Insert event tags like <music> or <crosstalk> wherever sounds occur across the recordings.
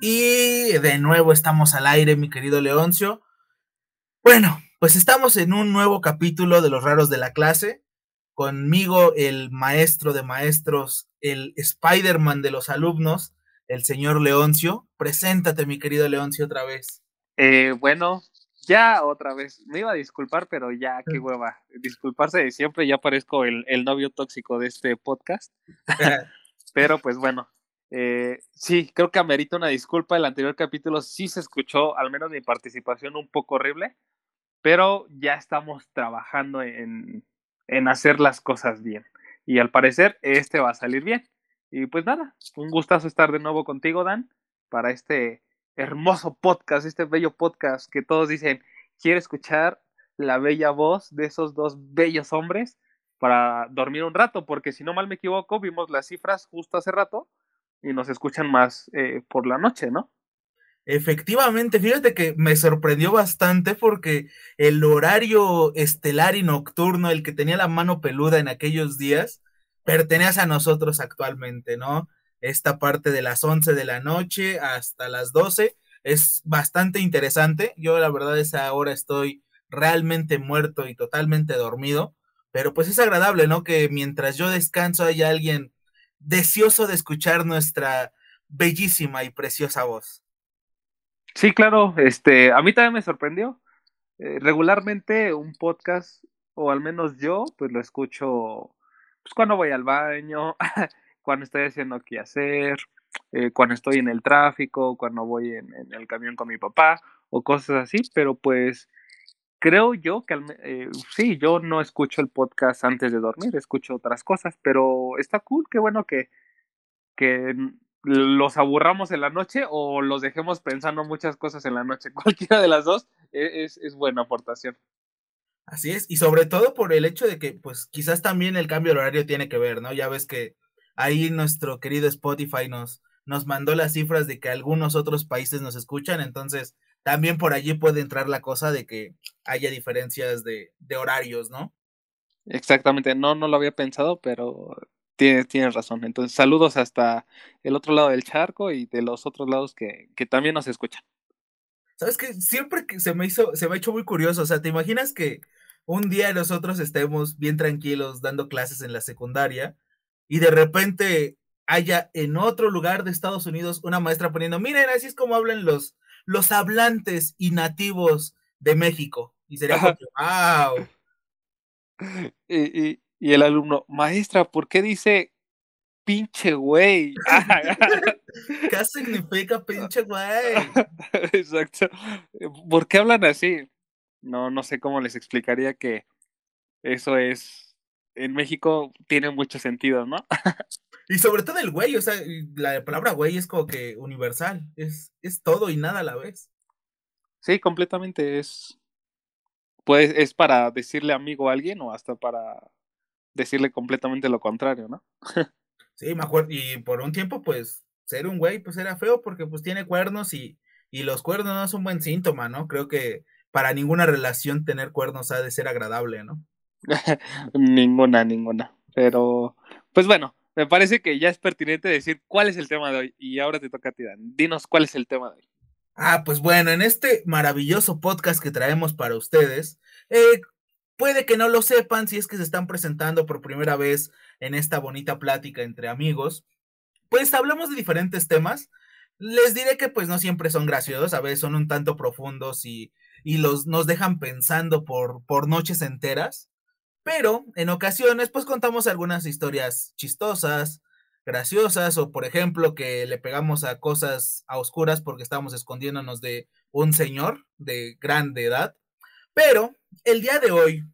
Y de nuevo estamos al aire, mi querido Leoncio. Bueno, pues estamos en un nuevo capítulo de Los Raros de la Clase. Conmigo el maestro de maestros, el Spider-Man de los alumnos, el señor Leoncio. Preséntate, mi querido Leoncio, otra vez. Eh, bueno, ya otra vez. Me iba a disculpar, pero ya, qué <laughs> hueva. Disculparse de siempre, ya parezco el, el novio tóxico de este podcast. <laughs> pero pues bueno, eh, sí, creo que amerita una disculpa. El anterior capítulo sí se escuchó, al menos mi participación, un poco horrible, pero ya estamos trabajando en, en hacer las cosas bien. Y al parecer, este va a salir bien. Y pues nada, un gustazo estar de nuevo contigo, Dan, para este hermoso podcast, este bello podcast que todos dicen, quiere escuchar la bella voz de esos dos bellos hombres para dormir un rato, porque si no mal me equivoco, vimos las cifras justo hace rato y nos escuchan más eh, por la noche, ¿no? Efectivamente, fíjate que me sorprendió bastante porque el horario estelar y nocturno, el que tenía la mano peluda en aquellos días, pertenece a nosotros actualmente, ¿no? Esta parte de las 11 de la noche hasta las 12 es bastante interesante. Yo la verdad es ahora estoy realmente muerto y totalmente dormido, pero pues es agradable, ¿no? Que mientras yo descanso haya alguien deseoso de escuchar nuestra bellísima y preciosa voz. Sí, claro, este, a mí también me sorprendió. Eh, regularmente un podcast, o al menos yo, pues lo escucho pues, cuando voy al baño, <laughs> cuando estoy haciendo qué hacer, eh, cuando estoy en el tráfico, cuando voy en, en, el camión con mi papá o cosas así, pero pues creo yo que eh, sí, yo no escucho el podcast antes de dormir, escucho otras cosas, pero está cool, qué bueno que, que los aburramos en la noche o los dejemos pensando muchas cosas en la noche. <laughs> Cualquiera de las dos e, es, es buena aportación. Así es, y sobre todo por el hecho de que, pues, quizás también el cambio de horario tiene que ver, ¿no? Ya ves que ahí nuestro querido Spotify nos, nos mandó las cifras de que algunos otros países nos escuchan, entonces también por allí puede entrar la cosa de que haya diferencias de, de horarios, ¿no? Exactamente, no, no lo había pensado, pero tienes, tienes razón. Entonces, saludos hasta el otro lado del charco y de los otros lados que, que también nos escuchan. ¿Sabes qué? Siempre que se me hizo, se me ha hecho muy curioso, o sea, ¿te imaginas que un día nosotros estemos bien tranquilos dando clases en la secundaria y de repente haya en otro lugar de Estados Unidos una maestra poniendo, miren, así es como hablan los, los hablantes y nativos de México. Y sería como, wow. <laughs> Y, y, y, el alumno, maestra, ¿por qué dice pinche güey? <laughs> ¿Qué significa pinche güey? <laughs> Exacto. ¿Por qué hablan así? No, no sé cómo les explicaría que eso es. En México tiene mucho sentido, ¿no? Y sobre todo el güey, o sea, la palabra güey es como que universal, es, es todo y nada a la vez. Sí, completamente es. Pues es para decirle amigo a alguien o hasta para decirle completamente lo contrario, ¿no? <laughs> sí, me acuerdo, y por un tiempo, pues, ser un güey, pues era feo porque pues tiene cuernos y, y los cuernos no son un buen síntoma, ¿no? Creo que para ninguna relación tener cuernos ha de ser agradable, ¿no? <laughs> ninguna, ninguna. Pero, pues bueno, me parece que ya es pertinente decir cuál es el tema de hoy. Y ahora te toca a ti, Dan. Dinos cuál es el tema de hoy. Ah, pues bueno, en este maravilloso podcast que traemos para ustedes, eh, puede que no lo sepan si es que se están presentando por primera vez en esta bonita plática entre amigos. Pues hablamos de diferentes temas. Les diré que pues no siempre son graciosos, a veces son un tanto profundos y, y los, nos dejan pensando por, por noches enteras. Pero en ocasiones, pues contamos algunas historias chistosas, graciosas, o por ejemplo, que le pegamos a cosas a oscuras porque estábamos escondiéndonos de un señor de grande edad. Pero el día de hoy,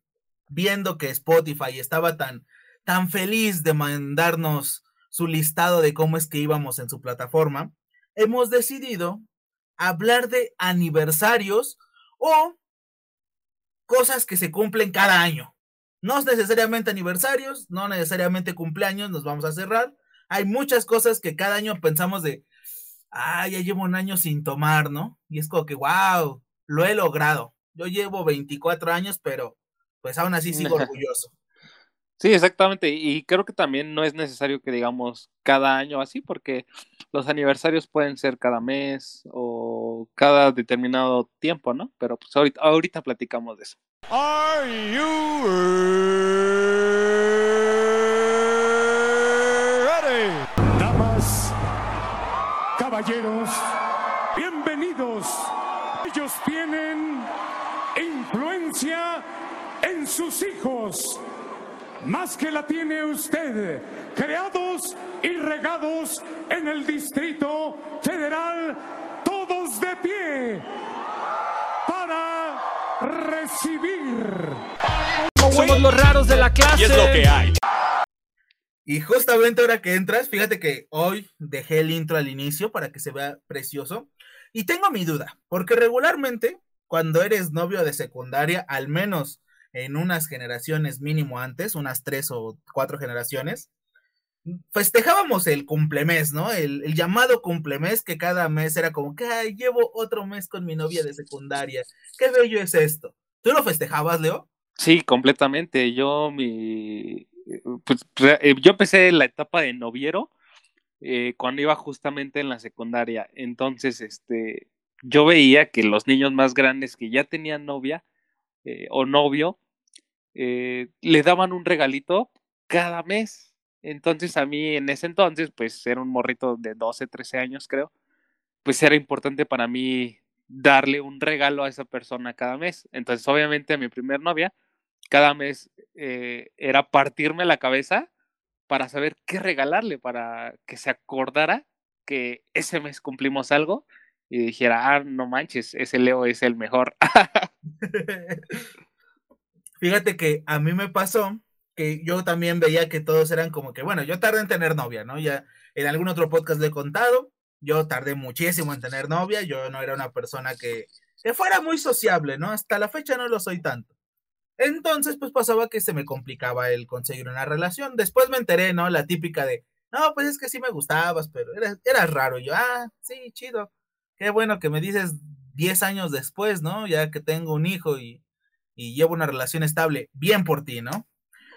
viendo que Spotify estaba tan, tan feliz de mandarnos su listado de cómo es que íbamos en su plataforma, hemos decidido hablar de aniversarios o cosas que se cumplen cada año. No es necesariamente aniversarios, no necesariamente cumpleaños, nos vamos a cerrar. Hay muchas cosas que cada año pensamos de, ah, ya llevo un año sin tomar, ¿no? Y es como que, wow, lo he logrado. Yo llevo 24 años, pero pues aún así sigo <laughs> orgulloso. Sí, exactamente. Y creo que también no es necesario que digamos cada año así, porque los aniversarios pueden ser cada mes o cada determinado tiempo, ¿no? Pero pues ahorita, platicamos de eso. Are? Damas, caballeros, bienvenidos. Ellos tienen influencia en sus hijos más que la tiene usted, creados y regados en el Distrito Federal, todos de pie para recibir. Somos los raros de la clase. Y es lo que hay. Y justamente ahora que entras, fíjate que hoy dejé el intro al inicio para que se vea precioso. Y tengo mi duda, porque regularmente cuando eres novio de secundaria, al menos en unas generaciones mínimo antes, unas tres o cuatro generaciones, festejábamos el cumplemes, ¿no? El, llamado cumplemes que cada mes era como que Ay, llevo otro mes con mi novia de secundaria. Qué bello es esto. ¿Tú lo festejabas, Leo? Sí, completamente. Yo mi pues eh, yo empecé la etapa de noviero eh, cuando iba justamente en la secundaria. Entonces, este, yo veía que los niños más grandes que ya tenían novia, eh, o novio, eh, le daban un regalito cada mes. Entonces a mí en ese entonces, pues era un morrito de 12, 13 años creo, pues era importante para mí darle un regalo a esa persona cada mes. Entonces obviamente a mi primer novia, cada mes eh, era partirme la cabeza para saber qué regalarle, para que se acordara que ese mes cumplimos algo y dijera, ah, no manches, ese Leo es el mejor. <laughs> <laughs> <laughs> Fíjate que a mí me pasó que yo también veía que todos eran como que, bueno, yo tardé en tener novia, ¿no? Ya en algún otro podcast le he contado, yo tardé muchísimo en tener novia, yo no era una persona que, que fuera muy sociable, ¿no? Hasta la fecha no lo soy tanto. Entonces, pues pasaba que se me complicaba el conseguir una relación. Después me enteré, ¿no? La típica de, no, pues es que sí me gustabas, pero eras, eras raro. yo, ah, sí, chido qué bueno que me dices 10 años después, ¿no? Ya que tengo un hijo y, llevo una relación estable, bien por ti, ¿no?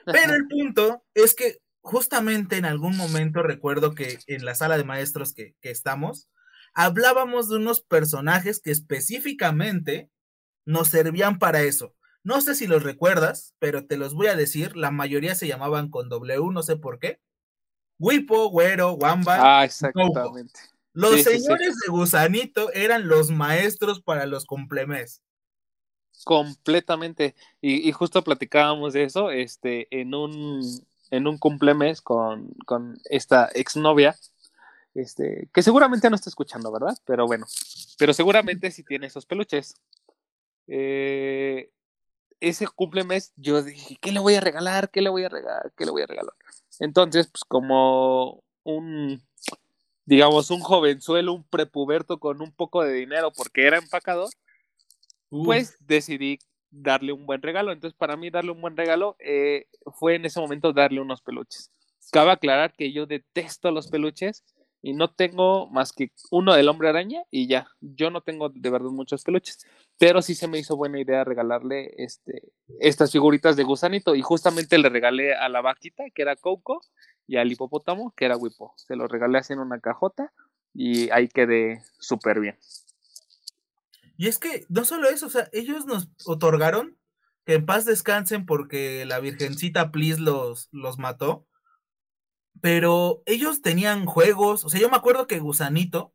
Pero el punto es que justamente en algún momento recuerdo que en la sala de maestros que, que estamos, hablábamos de unos personajes que específicamente nos servían para eso. No sé si los recuerdas, pero te los voy a decir. La mayoría se llamaban con W, no sé por qué. Wipo, Güero, Wamba. Ah, exactamente. Los señores de Gusanito eran los maestros para los cumplemes. Completamente. Y, justo platicábamos de eso este, en un, en un cumplemes con, con esta exnovia, este, que seguramente no está escuchando, ¿verdad? Pero bueno, pero seguramente sí tiene esos peluches. Eh, ese cumplemes yo dije, ¿qué le voy a regalar? ¿Qué le voy a regalar? ¿Qué le voy a regalar? Entonces, pues como un digamos, un jovenzuelo, un prepuberto con un poco de dinero porque era empacador, pues decidí darle un buen regalo. Entonces, para mí darle un buen regalo eh, fue en ese momento darle unos peluches. Cabe aclarar que yo detesto los peluches y no tengo más que uno del hombre araña y ya. Yo no tengo de verdad muchos peluches, pero sí se me hizo buena idea regalarle este, estas figuritas de gusanito y justamente le regalé a la vaquita, que era Coco, y al hipopótamo, que era Wipo. Se lo regalé así en una cajota y ahí quedé súper bien. Y es que no solo eso, o sea, ellos nos otorgaron que en paz descansen porque la Virgencita Please los, los mató. Pero ellos tenían juegos, o sea, yo me acuerdo que Gusanito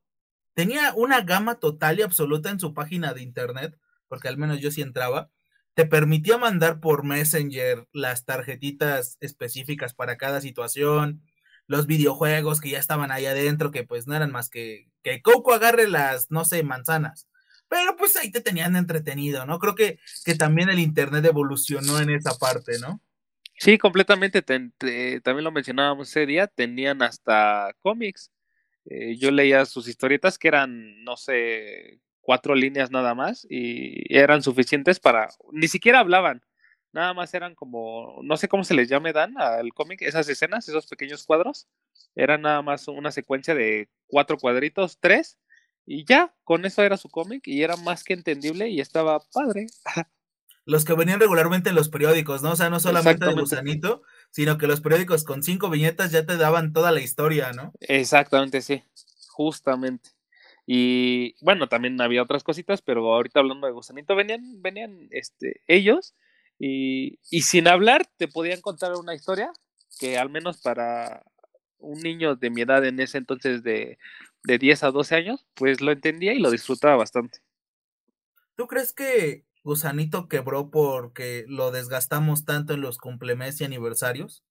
tenía una gama total y absoluta en su página de internet, porque al menos yo sí entraba, te permitía mandar por Messenger las tarjetitas específicas para cada situación, los videojuegos que ya estaban ahí adentro, que pues no eran más que que Coco agarre las, no sé, manzanas. Pero pues ahí te tenían entretenido, ¿no? Creo que, que también el Internet evolucionó en esa parte, ¿no? Sí, completamente. también lo mencionábamos ese día, tenían hasta cómics. Eh, yo leía sus historietas que eran, no sé, cuatro líneas nada más y eran suficientes para, ni siquiera hablaban, nada más eran como, no sé cómo se les llame Dan al cómic, esas escenas, esos pequeños cuadros, eran nada más una secuencia de cuatro cuadritos, tres, y ya, con eso era su cómic y era más que entendible y estaba padre. Los que venían regularmente en los periódicos, ¿no? O sea, no solamente de Gusanito, sino que los periódicos con cinco viñetas ya te daban toda la historia, ¿no? Exactamente, sí, justamente. Y bueno, también había otras cositas, pero ahorita hablando de Gusanito, venían, venían este, ellos y, y sin hablar te podían contar una historia que al menos para un niño de mi edad en ese entonces de, de 10 a 12 años, pues lo entendía y lo disfrutaba bastante. ¿Tú crees que Gusanito quebró porque lo desgastamos tanto en los cumplemes y aniversarios?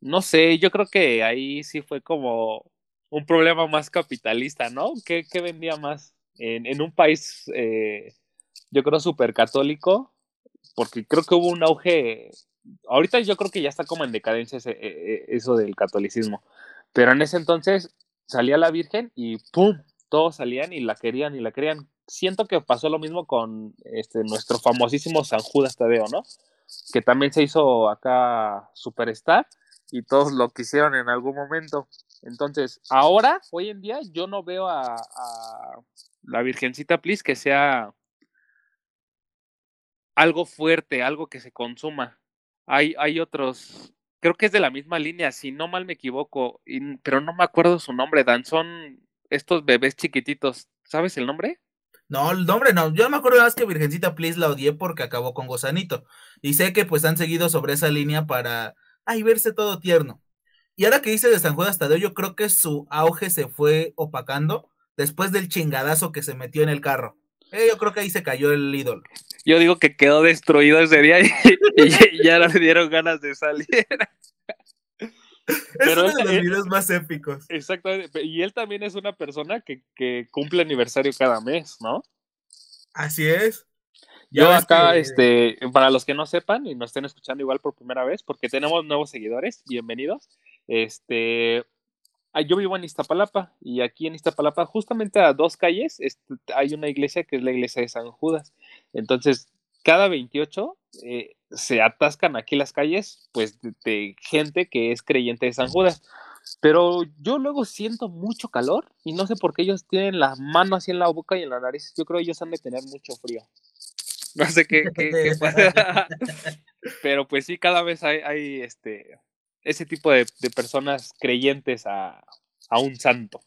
No sé, yo creo que ahí sí fue como un problema más capitalista, ¿no? ¿Qué, qué vendía más? En, en un país, eh, yo creo, súper católico, porque creo que hubo un auge, ahorita yo creo que ya está como en decadencia ese, e, e, eso del catolicismo, pero en ese entonces salía la Virgen y ¡pum! Todos salían y la querían y la querían. Siento que pasó lo mismo con este, nuestro famosísimo San Judas Tadeo, ¿no? Que también se hizo acá superstar y todos lo quisieron en algún momento. Entonces, ahora, hoy en día, yo no veo a, a la Virgencita Please que sea algo fuerte, algo que se consuma. Hay, hay otros, creo que es de la misma línea, si no mal me equivoco, y, pero no me acuerdo su nombre, Dan, son estos bebés chiquititos, ¿sabes el nombre? No, el nombre no, yo me acuerdo más que Virgencita Please la odié porque acabó con Gozanito, y sé que pues han seguido sobre esa línea para, ay, verse todo tierno. Y ahora que dice de San Judas Tadeo, yo creo que su auge se fue opacando después del chingadazo que se metió en el carro. Eh, yo creo que ahí se cayó el ídolo. Yo digo que quedó destruido ese día y, y ya no le dieron ganas de salir. Es uno de los videos más épicos. Exactamente. Y él también es una persona que, que cumple aniversario cada mes, ¿no? Así es. Ya Yo acá, que... este, para los que no sepan y nos estén escuchando igual por primera vez, porque tenemos nuevos seguidores, bienvenidos. Este, yo vivo en Iztapalapa y aquí en Iztapalapa, justamente a dos calles, este, hay una iglesia que es la iglesia de San Judas. Entonces, cada 28 eh, se atascan aquí las calles, pues, de, de, gente que es creyente de San Judas. Pero yo luego siento mucho calor y no sé por qué ellos tienen la mano así en la boca y en la nariz. Yo creo que ellos han de tener mucho frío. No sé qué, qué, <laughs> qué pasa. <laughs> Pero pues sí, cada vez hay, hay este, ese tipo de, de personas creyentes a, a, un santo.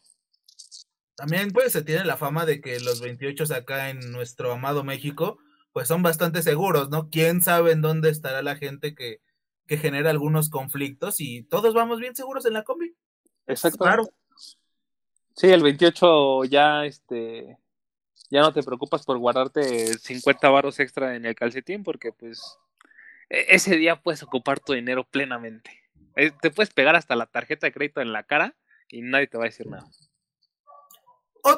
También pues se tiene la fama de que los 28 acá en nuestro amado México pues son bastante seguros, ¿no? ¿Quién sabe en dónde estará la gente que, que genera algunos conflictos y todos vamos bien seguros en la combi? Exacto. Claro. Sí, el 28 ya este ya no te preocupas por guardarte 50 varos extra en el calcetín porque pues ese día puedes ocupar tu dinero plenamente. Te puedes pegar hasta la tarjeta de crédito en la cara y nadie te va a decir nada.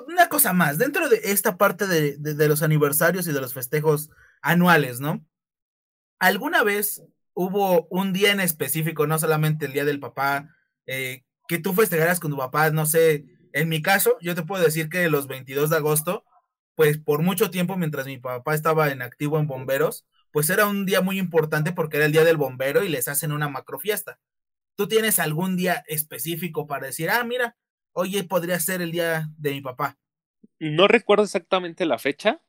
Una cosa más, dentro de esta parte de, de, los aniversarios y de los festejos anuales, ¿no? ¿Alguna vez hubo un día en específico, no solamente el día del papá, eh, que tú festejaras con tu papá? No sé, en mi caso, yo te puedo decir que los 22 de agosto pues por mucho tiempo, mientras mi papá estaba en activo en bomberos, pues era un día muy importante porque era el día del bombero y les hacen una macro fiesta. ¿Tú tienes algún día específico para decir, ah, mira, hoy podría ser el día de mi papá? No recuerdo exactamente la fecha,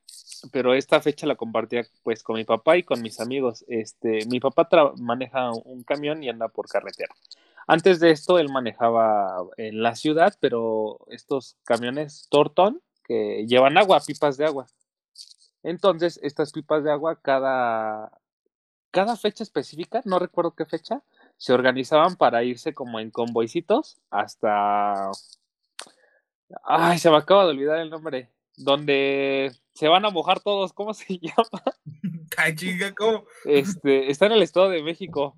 pero esta fecha la compartía pues con mi papá y con mis amigos. Este, mi papá maneja un camión y anda por carretera. Antes de esto él manejaba en la ciudad, pero estos camiones Torton que llevan agua, pipas de agua. Entonces, estas pipas de agua, cada, cada fecha específica, no recuerdo qué fecha, se organizaban para irse como en convoycitos hasta... Ay, se me acaba de olvidar el nombre. Donde se van a mojar todos, ¿cómo se <laughs> llama? Ay, chica, ¿cómo? Este, está en el Estado de México.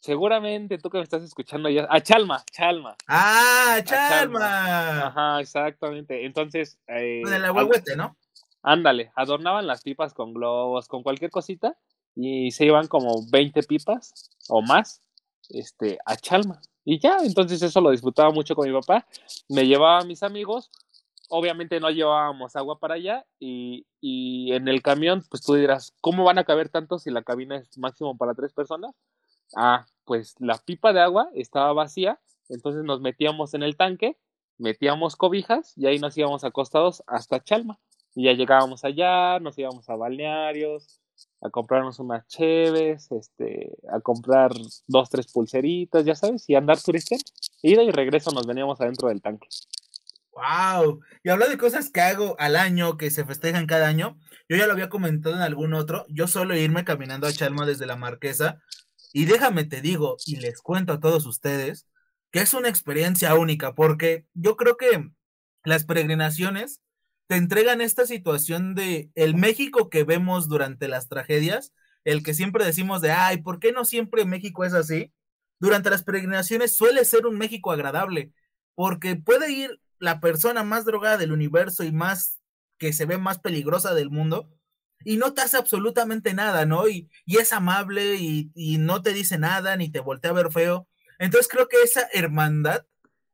Seguramente tú que me estás escuchando ya. A Chalma, Chalma. Ah, Chalma. Chalma. Ajá, exactamente. Entonces. Eh, de la huehuete, ¿no? Ándale, adornaban las pipas con globos, con cualquier cosita. Y se iban como 20 pipas o más este, a Chalma. Y ya, entonces eso lo disfrutaba mucho con mi papá. Me llevaba a mis amigos. Obviamente no llevábamos agua para allá. Y, y en el camión, pues tú dirás, ¿cómo van a caber tantos si la cabina es máximo para tres personas? Ah, pues la pipa de agua estaba vacía, entonces nos metíamos en el tanque, metíamos cobijas y ahí nos íbamos acostados hasta Chalma. Y ya llegábamos allá, nos íbamos a balnearios, a comprarnos unas cheves, este, a comprar dos, tres pulseritas, ya sabes, y andar turisteando. Ida y regreso nos veníamos adentro del tanque. Wow. Y habla de cosas que hago al año, que se festejan cada año. Yo ya lo había comentado en algún otro. Yo suelo irme caminando a Chalma desde la Marquesa. Y déjame te digo, y les cuento a todos ustedes, que es una experiencia única, porque yo creo que las peregrinaciones te entregan esta situación de el México que vemos durante las tragedias, el que siempre decimos de, ay, ¿por qué no siempre México es así? Durante las peregrinaciones suele ser un México agradable, porque puede ir la persona más drogada del universo y más que se ve más peligrosa del mundo, y no te hace absolutamente nada, ¿no? Y, y es amable y, y, no te dice nada, ni te voltea a ver feo. Entonces creo que esa hermandad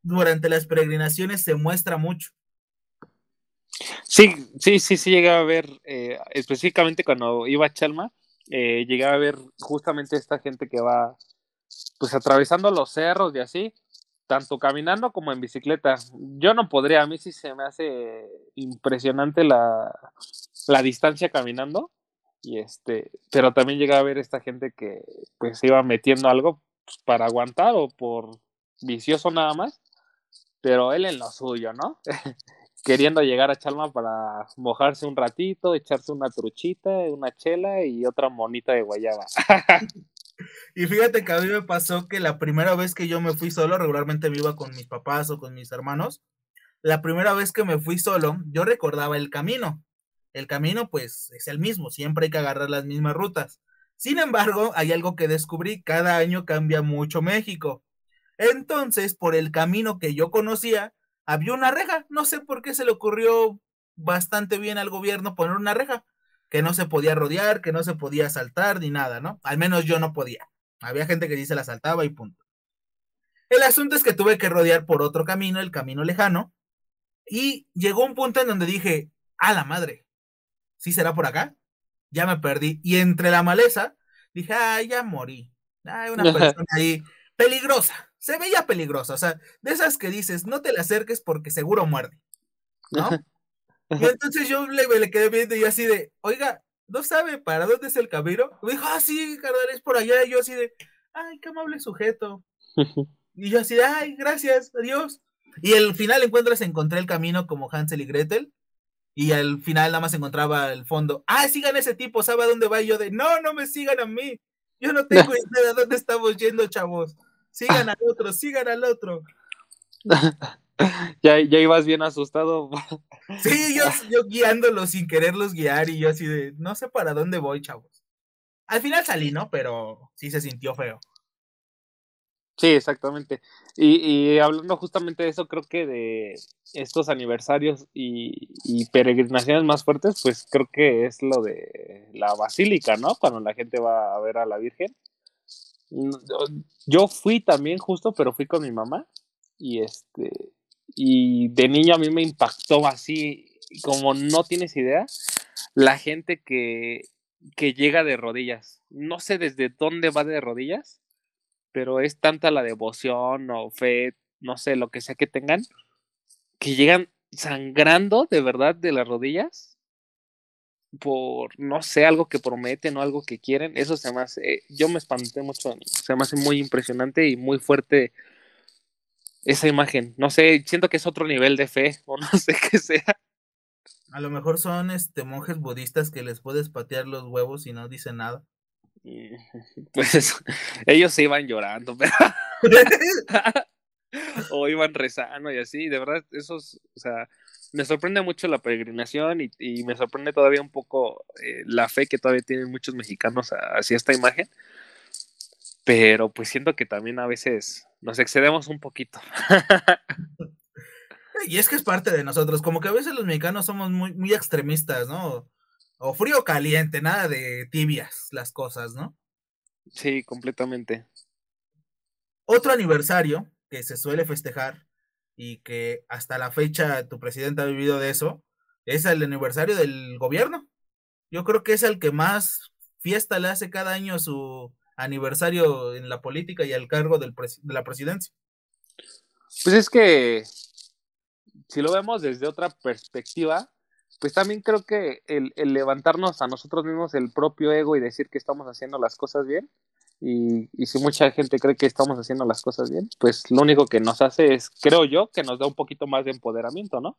durante las peregrinaciones se muestra mucho. Sí, sí, sí, sí, llegaba a ver, eh, específicamente cuando iba a Chalma, eh, llegaba a ver justamente esta gente que va, pues atravesando los cerros y así, tanto caminando como en bicicleta. Yo no podría, a mí sí se me hace impresionante la, la distancia caminando, y este, pero también llegaba a ver esta gente que pues iba metiendo algo para aguantar o por vicioso nada más, pero él en lo suyo, ¿no? <laughs> Queriendo llegar a Chalma para mojarse un ratito, echarse una truchita, una chela y otra monita de guayaba. <laughs> Y fíjate que a mí me pasó que la primera vez que yo me fui solo, regularmente me con mis papás o con mis hermanos. La primera vez que me fui solo, yo recordaba el camino. El camino, pues, es el mismo, siempre hay que agarrar las mismas rutas. Sin embargo, hay algo que descubrí, cada año cambia mucho México. Entonces, por el camino que yo conocía, había una reja. No sé por qué se le ocurrió bastante bien al gobierno poner una reja que no se podía rodear, que no se podía saltar ni nada, ¿no? Al menos yo no podía. Había gente que sí se la saltaba y punto. El asunto es que tuve que rodear por otro camino, el camino lejano, y llegó un punto en donde dije, a la madre, ¿sí será por acá? Ya me perdí. Y entre la maleza, dije, ay, ya morí. Hay una persona ahí peligrosa, se veía peligrosa, o sea, de esas que dices, no te le acerques porque seguro muerde, ¿no? Y entonces yo le, le quedé viendo y así de, oiga, ¿no sabe para dónde es el camino? Me dijo, ah, sí, carnal, es por allá. Y yo así de, ay, qué amable sujeto. Y yo así de, ay, gracias, adiós. Y al final encuentras, encontré el camino como Hansel y Gretel. Y al final nada más encontraba el fondo. Ah, sigan a ese tipo, ¿sabe a dónde va? Y yo de, no, no me sigan a mí. Yo no tengo <laughs> idea de dónde estamos yendo, chavos. Sigan al otro, sigan al otro. <laughs> ya, ya ibas bien asustado. Sí, yo, yo guiándolos sin quererlos guiar y yo así de, no sé para dónde voy, chavos. Al final salí, ¿no? Pero sí se sintió feo. Sí, exactamente. Y, y hablando justamente de eso, creo que de estos aniversarios y, y, peregrinaciones más fuertes, pues creo que es lo de la basílica, ¿no? Cuando la gente va a ver a la Virgen. Yo fui también justo, pero fui con mi mamá y este y de niño a mí me impactó así como no tienes idea la gente que que llega de rodillas. No sé desde dónde va de rodillas pero es tanta la devoción o fe no sé lo que sea que tengan que llegan sangrando de verdad de las rodillas por, no sé, algo que prometen o algo que quieren, eso se me hace, yo me espanté mucho, se me hace muy impresionante y muy fuerte esa imagen. No sé, siento que es otro nivel de fe, <laughs> o no sé qué sea. A lo mejor son este monjes budistas que les puedes patear los huevos y no dicen nada. <laughs> Pues ellos se iban llorando, <laughs> pero o iban rezando y así, de verdad, esos, o sea, me sorprende mucho la peregrinación y, y me sorprende todavía un poco eh, la fe que todavía tienen muchos mexicanos hacia esta imagen. Pero pues siento que también a veces nos excedemos un poquito. <laughs> y es que es parte de nosotros, como que a veces los mexicanos somos muy, muy extremistas, ¿no? O frío o caliente, nada de tibias las cosas, ¿no? Sí, completamente. Otro aniversario que se suele festejar y que hasta la fecha tu presidente ha vivido de eso, es el aniversario del gobierno. Yo creo que es el que más fiesta le hace cada año su aniversario en la política y al cargo del de la presidencia. Pues es que si lo vemos desde otra perspectiva, pues también creo que el, levantarnos a nosotros mismos el propio ego y decir que estamos haciendo las cosas bien, y, y, si mucha gente cree que estamos haciendo las cosas bien, pues lo único que nos hace es, creo yo, que nos da un poquito más de empoderamiento, ¿no?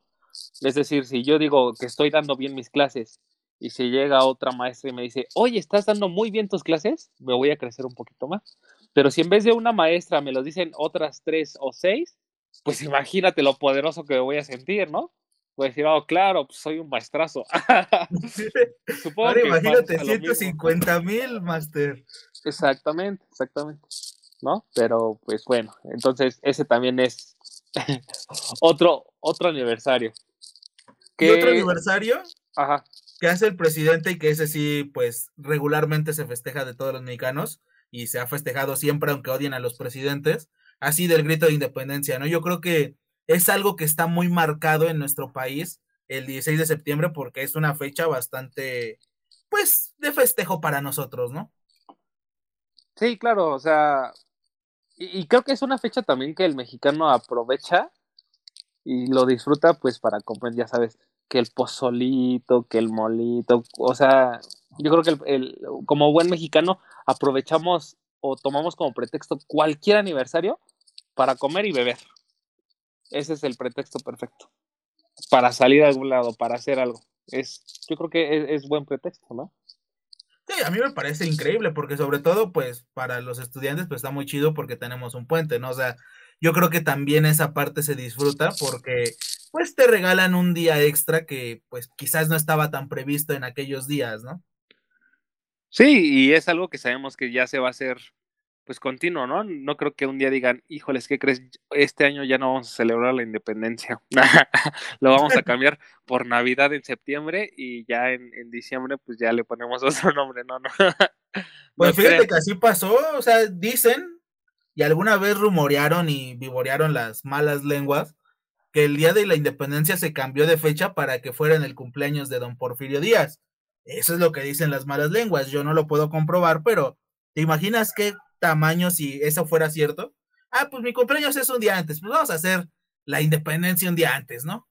Es decir, si yo digo que estoy dando bien mis clases y si llega otra maestra y me dice, oye, estás dando muy bien tus clases, me voy a crecer un poquito más. Pero si en vez de una maestra me lo dicen otras tres o seis, pues imagínate lo poderoso que me voy a sentir, ¿no? Voy a decir, oh, claro, pues soy un maestrazo. <laughs> <laughs> Supongo Ahora imagínate, 150 mil, Master. Exactamente, exactamente. ¿No? Pero pues bueno, entonces ese también es <laughs> otro, otro aniversario. ¿Qué otro aniversario? Ajá. Que hace el presidente y que ese sí, pues regularmente se festeja de todos los mexicanos y se ha festejado siempre, aunque odien a los presidentes, así del grito de independencia, ¿no? Yo creo que es algo que está muy marcado en nuestro país el 16 de septiembre porque es una fecha bastante, pues, de festejo para nosotros, ¿no? Sí, claro, o sea, y, creo que es una fecha también que el mexicano aprovecha y lo disfruta pues para comer, ya sabes, que el pozolito, que el molito, o sea, yo creo que el, como buen mexicano aprovechamos o tomamos como pretexto cualquier aniversario para comer y beber. Ese es el pretexto perfecto. Para salir a algún lado, para hacer algo. Es, yo creo que es, buen pretexto, ¿no? Sí, a mí me parece increíble, porque sobre todo, pues, para los estudiantes, pues está muy chido porque tenemos un puente, ¿no? O sea, yo creo que también esa parte se disfruta porque, pues, te regalan un día extra que, pues, quizás no estaba tan previsto en aquellos días, ¿no? Sí, y es algo que sabemos que ya se va a hacer pues continuo, ¿no? No creo que un día digan, híjoles, ¿qué crees? Este año ya no vamos a celebrar la independencia. <laughs> Lo vamos a cambiar por Navidad en septiembre y ya en, diciembre pues ya le ponemos <laughs> otro nombre, ¿no? no. <laughs> pues fíjate que así pasó, o sea, dicen y alguna vez rumorearon y vivorearon las malas lenguas que el día de la independencia se cambió de fecha para que fuera en el cumpleaños de don Porfirio Díaz. Eso es lo que dicen las malas lenguas. Yo no lo puedo comprobar, pero ¿te imaginas qué tamaño si eso fuera cierto? Ah, pues mi cumpleaños es un día antes. Pues vamos a hacer la independencia un día antes, ¿no?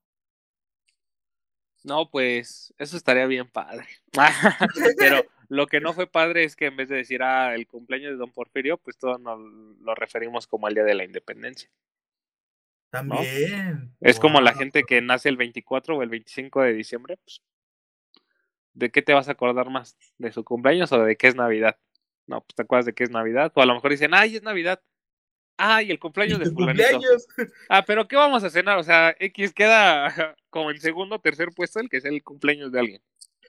No, pues eso estaría bien padre. <laughs> pero lo que no fue padre es que en vez de decir, ah, el cumpleaños de don Porfirio, pues todo nos lo referimos como el día de la independencia. También. Es como la gente que nace el 24 o el 25 de diciembre, pues ¿de qué te vas a acordar más? ¿De su cumpleaños o de qué es Navidad? No, pues te acuerdas de qué es Navidad. O a lo mejor dicen, ay, es Navidad. Ay, el <laughs> cumpleaños de cumpleaños. <laughs> Ah, pero ¿qué vamos a cenar? O sea, X queda como en segundo o tercer puesto el que es el cumpleaños de alguien.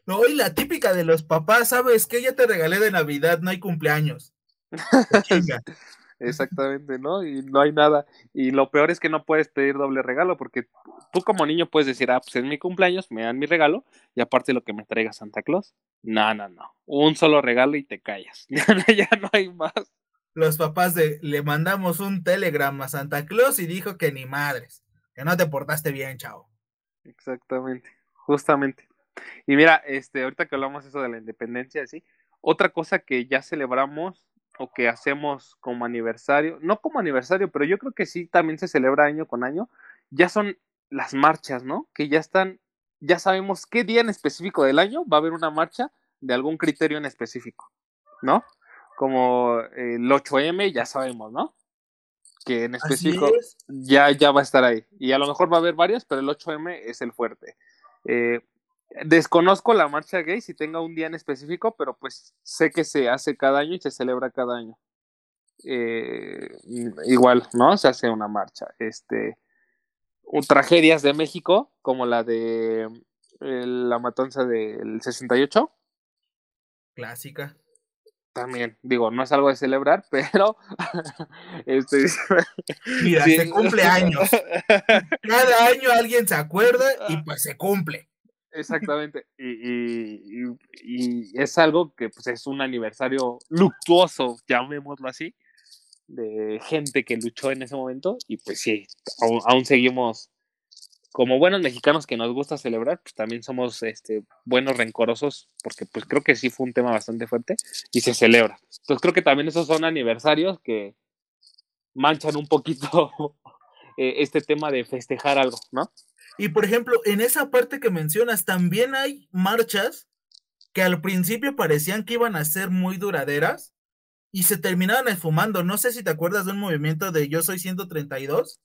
No, y la típica de los papás, ¿sabes qué? Ya te regalé de Navidad, no hay cumpleaños. <laughs> Exactamente, ¿no? Y no hay nada. Y lo peor es que no puedes pedir doble regalo, porque tú como niño puedes decir, ah, pues es mi cumpleaños, me dan mi regalo, y aparte lo que me traiga Santa Claus. No, no, no. Un solo regalo y te callas. <laughs> ya no hay más. Los papás de le mandamos un telegram a Santa Claus y dijo que ni madres, que no te portaste bien, chavo. Exactamente, justamente. Y mira, este, ahorita que hablamos eso de la independencia, sí, otra cosa que ya celebramos o que hacemos como aniversario, no como aniversario, pero yo creo que sí también se celebra año con año, ya son las marchas, ¿no? Que ya están, ya sabemos qué día en específico del año va a haber una marcha de algún criterio en específico, ¿no? Como el 8M, ya sabemos, ¿no? Que en específico ya, ya va a estar ahí. Y a lo mejor va a haber varias, pero el 8M es el fuerte. Eh, Desconozco la marcha gay si tenga un día en específico, pero pues sé que se hace cada año y se celebra cada año. Eh, igual, ¿no? Se hace una marcha. Este, tragedias de México, como la de eh, la matanza del 68. Clásica. También, digo, no es algo de celebrar, <laughs> pero este, <laughs> Mira, se cumple años. <laughs> Cada año alguien se acuerda y pues se cumple. <laughs> Exactamente. Y, y, es algo que pues, es un aniversario luctuoso, llamémoslo así, de gente que luchó en ese momento. Y pues sí, aún, seguimos como buenos mexicanos que nos gusta celebrar, pues también somos este, buenos rencorosos, porque pues creo que sí fue un tema bastante fuerte y se celebra. Entonces creo que también esos son aniversarios que manchan un poquito <laughs> eh, este tema de festejar algo, ¿no? Y por ejemplo, en esa parte que mencionas, también hay marchas que al principio parecían que iban a ser muy duraderas y se terminaban esfumando. No sé si te acuerdas de un movimiento de Yo Soy 132.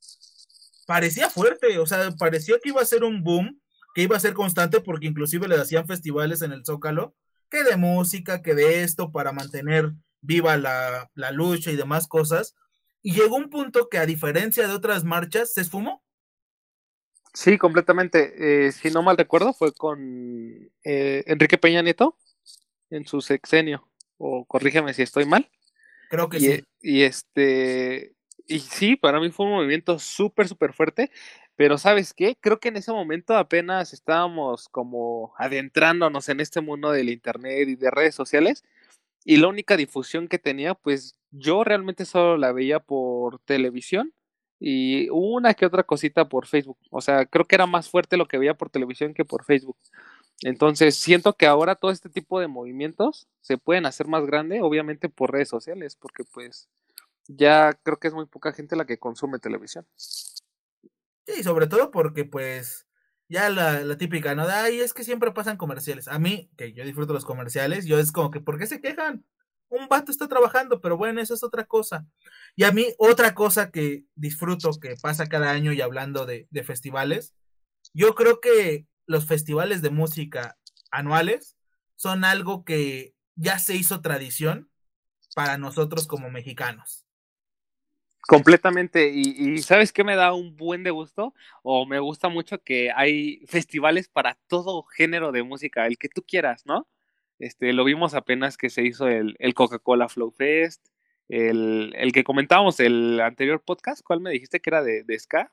Parecía fuerte, o sea, parecía que iba a ser un boom, que iba a ser constante porque inclusive le hacían festivales en el Zócalo, que de música, que de esto, para mantener viva la, la lucha y demás cosas. Y llegó un punto que a diferencia de otras marchas, se esfumó. Sí, completamente. Eh, si no mal recuerdo, fue con eh, Enrique Peña Nieto en su sexenio. O corrígeme si estoy mal. Creo que y, sí. Y este. Y sí, para mí fue un movimiento súper, súper fuerte. Pero ¿sabes qué? Creo que en ese momento apenas estábamos como adentrándonos en este mundo del Internet y de redes sociales. Y la única difusión que tenía, pues yo realmente solo la veía por televisión y una que otra cosita por Facebook. O sea, creo que era más fuerte lo que veía por televisión que por Facebook. Entonces, siento que ahora todo este tipo de movimientos se pueden hacer más grande, obviamente por redes sociales, porque pues ya creo que es muy poca gente la que consume televisión. Sí, sobre todo porque pues ya la, la típica, ¿no? Ay, es que siempre pasan comerciales. A mí, que yo disfruto los comerciales, yo es como que, ¿por qué se quejan? Un vato está trabajando, pero bueno, eso es otra cosa. Y a mí, otra cosa que disfruto que pasa cada año y hablando de, festivales, yo creo que los festivales de música anuales son algo que ya se hizo tradición para nosotros como mexicanos. Completamente. Y, y, ¿sabes qué me da un buen de gusto? O me gusta mucho que hay festivales para todo género de música, el que tú quieras, ¿no? Este, lo vimos apenas que se hizo el, el Coca-Cola Flow Fest, el, el, que comentábamos el anterior podcast, ¿cuál me dijiste que era de, de Ska?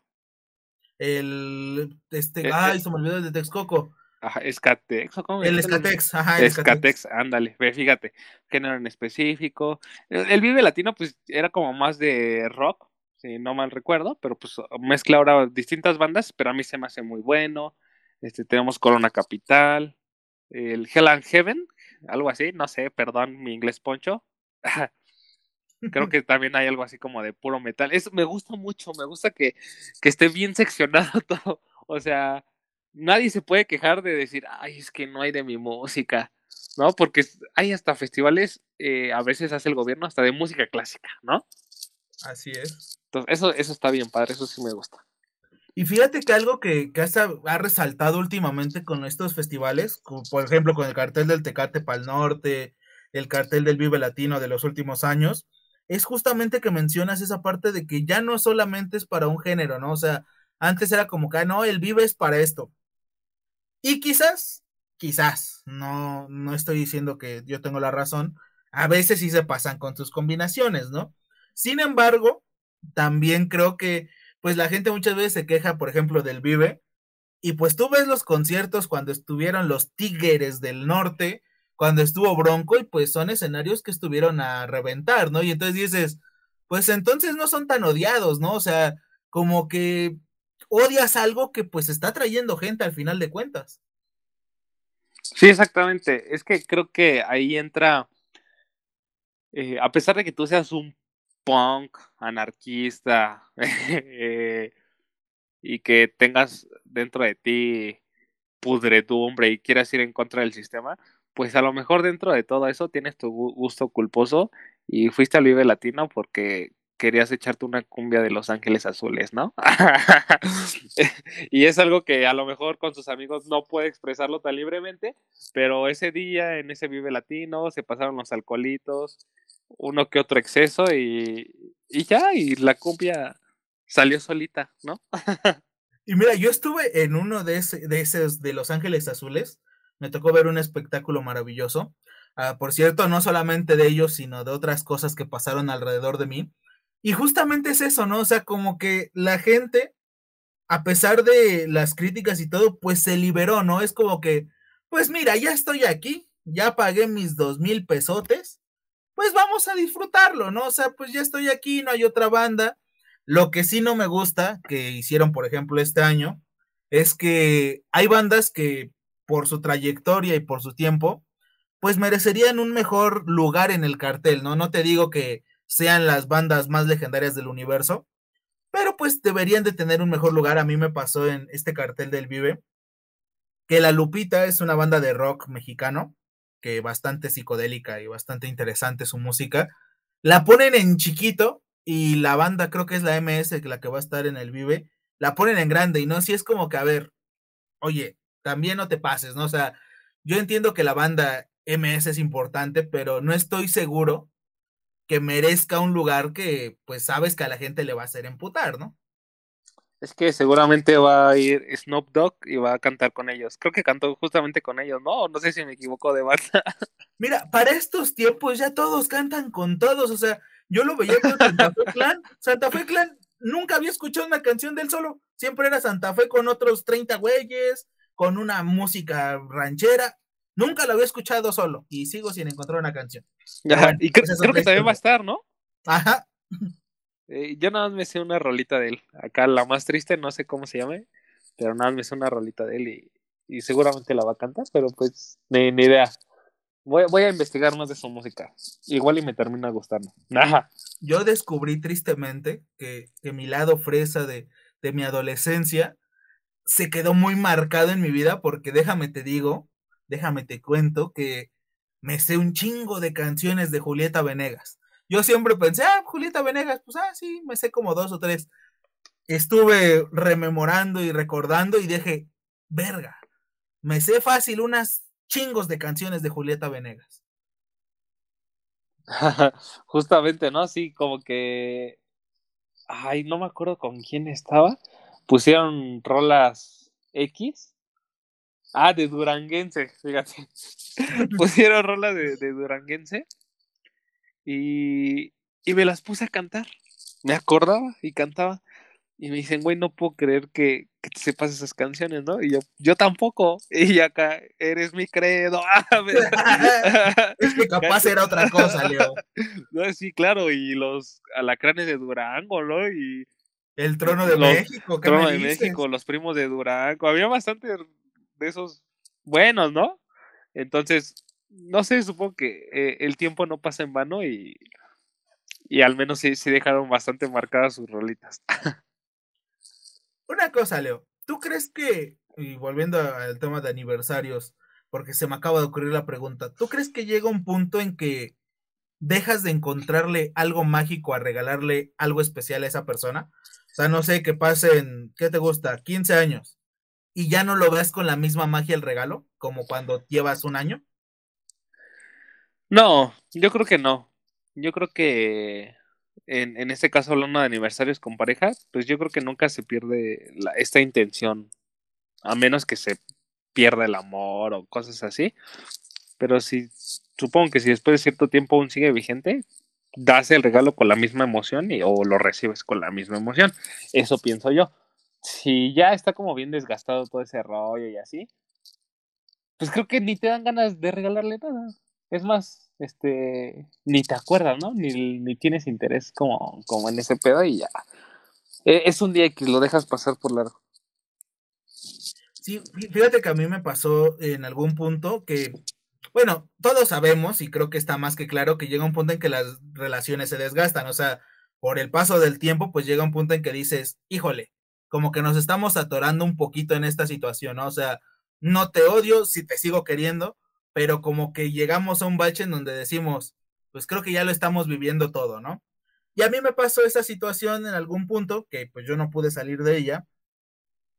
El, este, eh, ay, se me olvidó el de Texcoco. Ajá, Escatex, ¿cómo El Escatex, ajá. El Escatex, ándale, ve, fíjate, género en específico. El, el, Vive Latino, pues, era como más de rock, si no mal recuerdo, pero pues mezcla ahora distintas bandas, pero a mí se me hace muy bueno. Este, tenemos Corona Capital, el Hell and Heaven, algo así, no sé, perdón mi inglés poncho. <laughs> Creo <laughs> que también hay algo así como de puro metal. Eso me gusta mucho, me gusta que, que esté bien seccionado <laughs> todo. O sea, nadie se puede quejar de decir, ay, es que no hay de mi música, ¿no? Porque hay hasta festivales, eh, a veces hace el gobierno hasta de música clásica, ¿no? Así es. Entonces, eso, eso está bien, padre, eso sí me gusta. Y fíjate que algo que, que ha, resaltado últimamente con estos festivales, como por ejemplo con el cartel del Tecate Pal Norte, el cartel del Vive Latino de los últimos años, es justamente que mencionas esa parte de que ya no solamente es para un género, ¿no? O sea, antes era como que, no, el Vive es para esto. Y quizás, quizás, no, no estoy diciendo que yo tengo la razón, a veces sí se pasan con sus combinaciones, ¿no? Sin embargo, también creo que, pues la gente muchas veces se queja, por ejemplo, del Vive, y pues tú ves los conciertos cuando estuvieron los Tigres del Norte, cuando estuvo Bronco, y pues son escenarios que estuvieron a reventar, ¿no? Y entonces dices, pues entonces no son tan odiados, ¿no? O sea, como que odias algo que pues está trayendo gente al final de cuentas. Sí, exactamente. Es que creo que ahí entra, eh, a pesar de que tú seas un punk, anarquista, <laughs> y que tengas dentro de ti pudredumbre y quieras ir en contra del sistema, pues a lo mejor dentro de todo eso tienes tu gusto culposo y fuiste al Vive Latino porque querías echarte una cumbia de Los Ángeles Azules, ¿no? <laughs> y es algo que a lo mejor con sus amigos no puede expresarlo tan libremente, pero ese día en ese Vive Latino se pasaron los alcoholitos, uno que otro exceso y, y ya, y la cumbia salió solita, ¿no? <laughs> y mira, yo estuve en uno de, ese, de esos de Los Ángeles Azules me tocó ver un espectáculo maravilloso. Uh, por cierto, no solamente de ellos, sino de otras cosas que pasaron alrededor de mí. Y justamente es eso, ¿no? O sea, como que la gente, a pesar de las críticas y todo, pues se liberó, ¿no? Es como que, pues mira, ya estoy aquí, ya pagué mis dos mil pesotes, pues vamos a disfrutarlo, ¿no? O sea, pues ya estoy aquí, no hay otra banda. Lo que sí no me gusta, que hicieron, por ejemplo, este año, es que hay bandas que por su trayectoria y por su tiempo, pues merecerían un mejor lugar en el cartel, ¿no? No te digo que sean las bandas más legendarias del universo, pero pues deberían de tener un mejor lugar. A mí me pasó en este cartel del Vive, que La Lupita es una banda de rock mexicano, que bastante psicodélica y bastante interesante su música. La ponen en chiquito y la banda creo que es la MS, la que va a estar en el Vive, la ponen en grande y no, si es como que, a ver, oye, también no te pases, ¿no? O sea, yo entiendo que la banda MS es importante, pero no estoy seguro que merezca un lugar que pues sabes que a la gente le va a hacer emputar, ¿no? Es que seguramente va a ir Snoop Dogg y va a cantar con ellos. Creo que cantó justamente con ellos, ¿no? No sé si me equivoco de banda. <laughs> Mira, para estos tiempos ya todos cantan con todos, o sea, yo lo veía con Santa Fe <laughs> Clan. Santa Fe Clan nunca había escuchado una canción del solo. Siempre era Santa Fe con otros 30 güeyes, con una música ranchera. Nunca lo había escuchado solo y sigo sin encontrar una canción. y creo, que también va a estar, ¿no? Ajá. Eh, yo nada más me sé una rolita de él. Acá la más triste, no sé cómo se llame, pero nada más me sé una rolita de él y, y seguramente la va a cantar, pero pues ni, ni idea. Voy, voy, a investigar más de su música. Igual y me termina gustando. <laughs> Ajá. Yo descubrí tristemente que, que mi lado fresa de, de mi adolescencia se quedó muy marcado en mi vida porque déjame te digo, déjame te cuento que me sé un chingo de canciones de Julieta Venegas. Yo siempre pensé, ah, Julieta Venegas, pues ah, sí, me sé como dos o tres. Estuve rememorando y recordando y dije, verga, me sé fácil unas chingos de canciones de Julieta Venegas. <laughs> Justamente, ¿no? Sí, como que. Ay, no me acuerdo con quién estaba. Pusieron rolas X. Ah, de Duranguense, fíjate. <laughs> Pusieron rolas de, de Duranguense y, y me las puse a cantar. Me acordaba y cantaba. Y me dicen, güey, no puedo creer que, que, te sepas esas canciones, ¿no? Y yo, yo tampoco. <laughs> Y acá, eres mi credo. <laughs> <laughs> es que capaz era otra cosa, Leo. No, sí, claro, y los alacranes de Durango, ¿no? Y. El trono de México, ¿qué trono de México, los primos de Durango. Había bastante de esos buenos, ¿no? Entonces, no sé, supongo que eh, el tiempo no pasa en vano y, y al menos sí, sí dejaron bastante marcadas sus rolitas. <laughs> Una cosa, Leo, ¿tú crees que, y volviendo al tema de aniversarios, porque se me acaba de ocurrir la pregunta, ¿tú crees que llega un punto en que dejas de encontrarle algo mágico a regalarle algo especial a esa persona? O sea, no sé, que pasen, ¿qué te gusta? 15 años y ya no lo ves con la misma magia el regalo, como cuando llevas un año. No, yo creo que no. Yo creo que en, en este caso hablando de aniversarios con pareja, pues yo creo que nunca se pierde la, esta intención, a menos que se pierda el amor o cosas así. Pero si supongo que si después de cierto tiempo aún sigue vigente, das el regalo con la misma emoción y, o lo recibes con la misma emoción. Eso pienso yo. Si ya está como bien desgastado todo ese rollo y así, pues creo que ni te dan ganas de regalarle nada. Es más, este, ni te acuerdas, ¿no? Ni, ni tienes interés como, como en ese pedo y ya. E, es un día que lo dejas pasar por largo. Sí, fíjate que a mí me pasó en algún punto que, bueno, todos sabemos y creo que está más que claro que llega un punto en que las relaciones se desgastan, o sea, por el paso del tiempo, pues llega un punto en que dices, híjole, como que nos estamos atorando un poquito en esta situación, ¿no? O sea, no te odio si te sigo queriendo, pero como que llegamos a un bache en donde decimos, pues creo que ya lo estamos viviendo todo, ¿no? Y a mí me pasó esa situación en algún punto, que pues yo no pude salir de ella,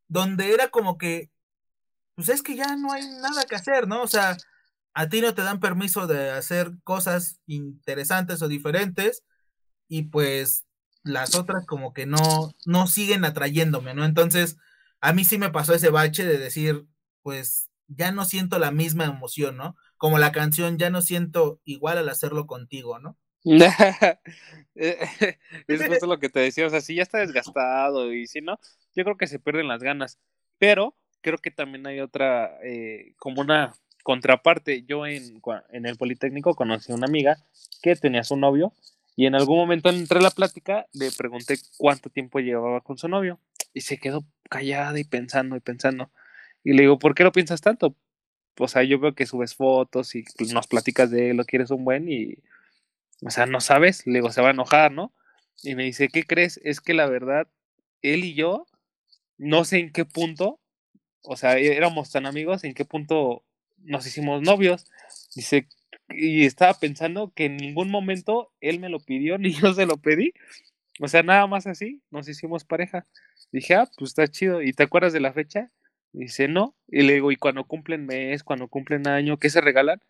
donde era como que, pues es que ya no hay nada que hacer, ¿no? O sea, a ti no te dan permiso de hacer cosas interesantes o diferentes, y pues las otras como que no, no siguen atrayéndome, ¿no? Entonces, a mí sí me pasó ese bache de decir, pues ya no siento la misma emoción, ¿no? Como la canción, ya no siento igual al hacerlo contigo, ¿no? <laughs> <laughs> es justo lo que te decía, o sea, si ya está desgastado y si no, yo creo que se pierden las ganas, pero creo que también hay otra, eh, como una contraparte, yo en, en el Politécnico conocí a una amiga que tenía su novio y en algún momento entre la plática le pregunté cuánto tiempo llevaba con su novio y se quedó callada y pensando y pensando y le digo, ¿por qué lo piensas tanto? O sea, yo veo que subes fotos y nos platicas de lo quieres un buen y, o sea, no sabes, le digo, se va a enojar, ¿no? Y me dice, ¿qué crees? Es que la verdad, él y yo, no sé en qué punto, o sea, éramos tan amigos, en qué punto nos hicimos novios. Dice, y estaba pensando que en ningún momento él me lo pidió <laughs> ni yo se lo pedí. O sea, nada más así, nos hicimos pareja. Dije, ah, pues está chido. ¿Y te acuerdas de la fecha? Dice, no. Y le digo, ¿y cuando cumplen mes, cuando cumplen año, qué se regalan?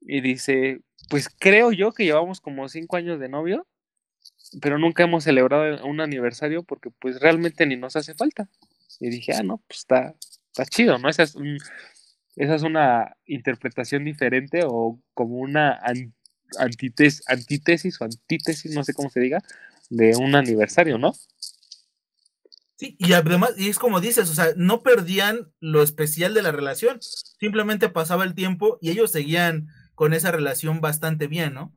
Y dice, pues creo yo que llevamos como cinco años de novio, pero nunca hemos celebrado un aniversario porque pues realmente ni nos hace falta. Y dije, ah, no, pues está, está chido, ¿no? Esa es, esa es una interpretación diferente o como una antítesis, antítesis o antítesis, no sé cómo se diga, de un aniversario, ¿no? Sí, y además, y es como dices, o sea, no perdían lo especial de la relación, simplemente pasaba el tiempo y ellos seguían con esa relación bastante bien, ¿no?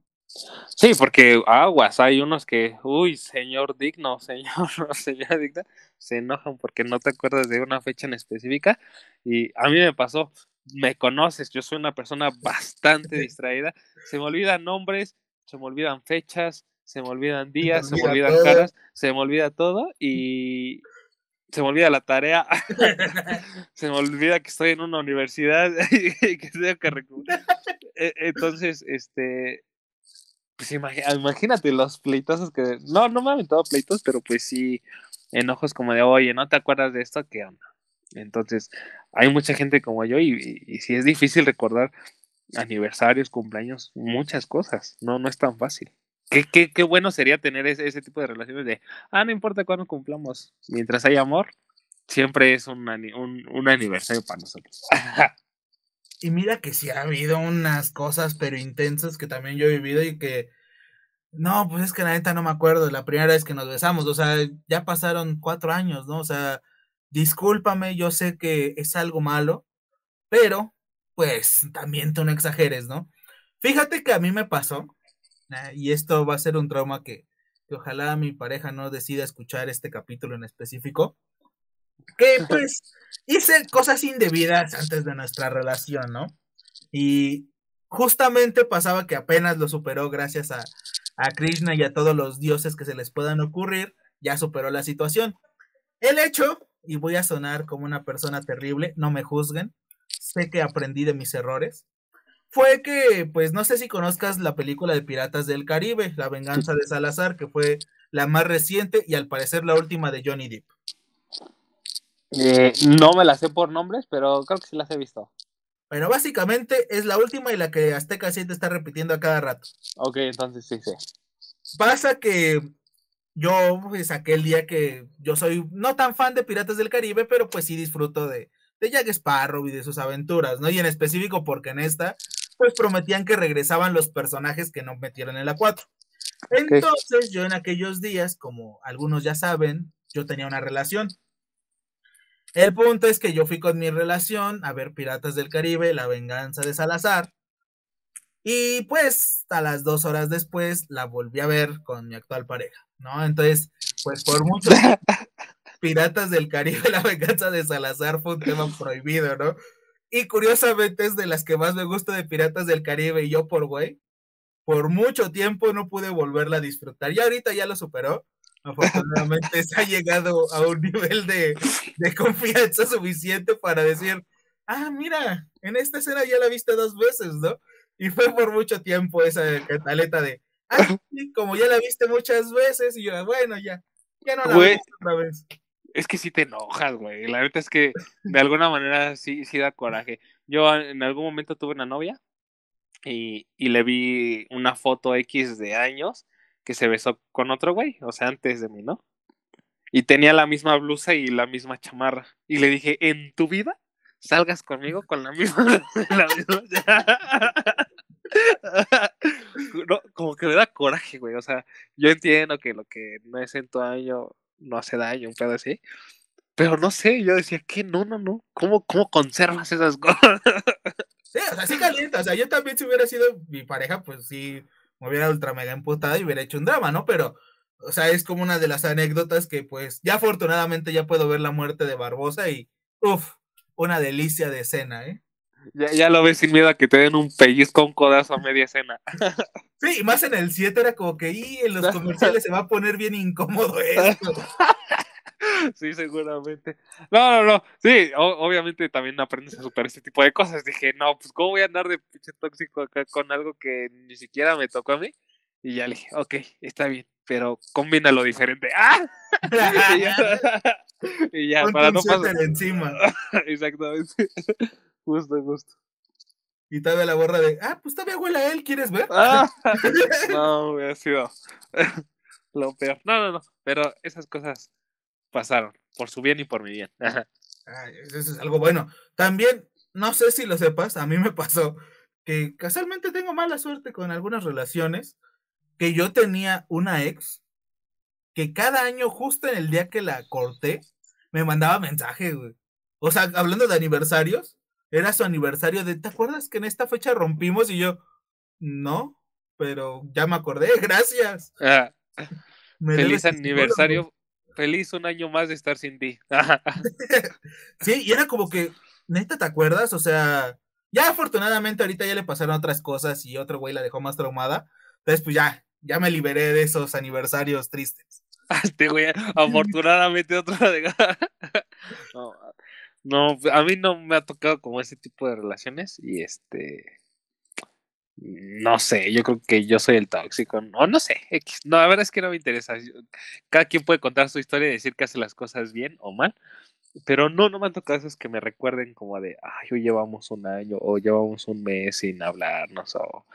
Sí, porque aguas, hay unos que, uy, señor digno, <laughs> señor, señora digna, se enojan porque no te acuerdas de una fecha en específica. Y a mí me pasó, me conoces, yo soy una persona bastante <laughs> distraída, se me olvidan nombres, se me olvidan fechas, se me olvidan días, se me olvidan caras, se me olvida todo y se me olvida la tarea, <laughs> se me olvida que estoy en una universidad <laughs> y que tengo que e, Entonces, este, pues imagínate los pleitazos que, no, no me han aventado pleitos, pero pues sí, enojos como de, oye, ¿no te acuerdas de esto? ¿Qué onda? Entonces, hay mucha gente como yo y, y, sí es difícil recordar aniversarios, cumpleaños, muchas cosas, no, no es tan fácil. Qué, qué, qué bueno sería tener ese, ese, tipo de relaciones de, ah, no importa cuándo cumplamos, mientras hay amor, siempre es un, un, un aniversario para nosotros. Y mira que sí ha habido unas cosas, pero intensas que también yo he vivido y que, no, pues es que la neta no me acuerdo, la primera vez que nos besamos, o sea, ya pasaron cuatro años, ¿no? O sea, discúlpame, yo sé que es algo malo, pero, pues, también tú no exageres, ¿no? Fíjate que a mí me pasó, y esto va a ser un trauma que, que ojalá mi pareja no decida escuchar este capítulo en específico, que pues hice cosas indebidas antes de nuestra relación, ¿no? Y justamente pasaba que apenas lo superó gracias a, a Krishna y a todos los dioses que se les puedan ocurrir, ya superó la situación. El hecho, y voy a sonar como una persona terrible, no me juzguen, sé que aprendí de mis errores, fue que, pues no sé si conozcas la película de Piratas del Caribe, La venganza de Salazar, que fue la más reciente y al parecer la última de Johnny Depp. Eh, no me la sé por nombres, pero creo que sí las he visto. Bueno, básicamente es la última y la que Azteca 7 está repitiendo a cada rato. Ok, entonces sí, sí. Pasa que yo pues, aquel día que yo soy no tan fan de Piratas del Caribe, pero pues sí disfruto de, de Jack Sparrow y de sus aventuras, ¿no? Y en específico porque en esta, pues prometían que regresaban los personajes que no metieron en la 4. Entonces, yo en aquellos días, como algunos ya saben, yo tenía una relación. El punto es que yo fui con mi relación a ver Piratas del Caribe, La venganza de Salazar. Y pues a las dos horas después la volví a ver con mi actual pareja, ¿no? Entonces, pues por mucho <laughs> Piratas del Caribe, La venganza de Salazar fue un tema prohibido, ¿no? Y curiosamente es de las que más me gusta de Piratas del Caribe y yo por güey, por mucho tiempo no pude volverla a disfrutar. Y ahorita ya lo superó, afortunadamente <laughs> se ha llegado a un nivel de, confianza suficiente para decir, ah, mira, en esta escena ya la viste dos veces, ¿no? Y fue por mucho tiempo esa cataleta de, ah, como ya la viste muchas veces, y yo, bueno, ya, ya no la viste otra vez. Es que sí te enojas, güey. La verdad es que de alguna manera sí, sí da coraje. Yo en algún momento tuve una novia y, y le vi una foto X de años que se besó con otro güey, o sea, antes de mí, ¿no? Y tenía la misma blusa y la misma chamarra. Y le dije, ¿en tu vida salgas conmigo con la misma, <laughs> <laughs> no, como que me da coraje, güey. O sea, yo entiendo que lo que no es en tu año no hace daño, un pedo así. Pero no sé, yo decía, ¿qué? No, no, no. ¿Cómo, cómo conservas esas <laughs> cosas? Sí, o sea, sí calienta. O sea, yo también si hubiera sido mi pareja, pues sí, me hubiera ultra mega emputada y hubiera hecho un drama, ¿no? Pero, o sea, es como una de las anécdotas que, pues, ya afortunadamente ya puedo ver la muerte de Barbosa y, uff, una delicia de escena, ¿eh? Ya, ya lo ves sin miedo a que te den un pellizco, un codazo a media escena. <laughs> Sí, y más en el 7 era como que, y en los <laughs> comerciales se va a poner bien incómodo <laughs> esto. sí, seguramente. No, no, no. Sí, obviamente también aprendes a superar este tipo de cosas. Dije, no, pues, ¿cómo voy a andar de pinche tóxico acá con algo que ni siquiera me tocó a mí? Y ya le dije, ok, está bien, pero combina lo diferente. <laughs> ¡Ah! y ya, para no pasar. encima. Exactamente. Justo, justo. Y todavía la borra de, ah, pues todavía huele a él, ¿quieres ver? Ah, <laughs> no, hubiera sido <laughs> lo peor. No, no, no, pero esas cosas pasaron, por su bien y por mi bien. eso es algo bueno. También, no sé si lo sepas, a mí me pasó que casualmente tengo mala suerte con algunas relaciones, que yo tenía una ex que cada año, justo en el día que la corté, me mandaba mensajes, güey. O sea, hablando de aniversarios, era su aniversario de, ¿te acuerdas que en esta fecha rompimos? Y yo, no, pero ya me acordé, <laughs> gracias. Ah, feliz aniversario, feliz un año más de estar sin ti. <laughs> <laughs> sí, y era como que, neta, ¿te acuerdas? O sea, ya afortunadamente ahorita ya le pasaron otras cosas y otro güey la dejó más traumada. Entonces, pues ya, ya me liberé de esos aniversarios tristes. Este güey, afortunadamente otro de... no, no, a mí no me ha tocado como ese tipo de relaciones y este no sé, yo creo que yo soy el tóxico, no, no sé, no, la verdad es que no me interesa. Cada quien puede contar su historia y decir que hace las cosas bien o mal, pero no, no me han tocado esos que me recuerden como de, ay, hoy llevamos un año o llevamos un mes sin hablarnos o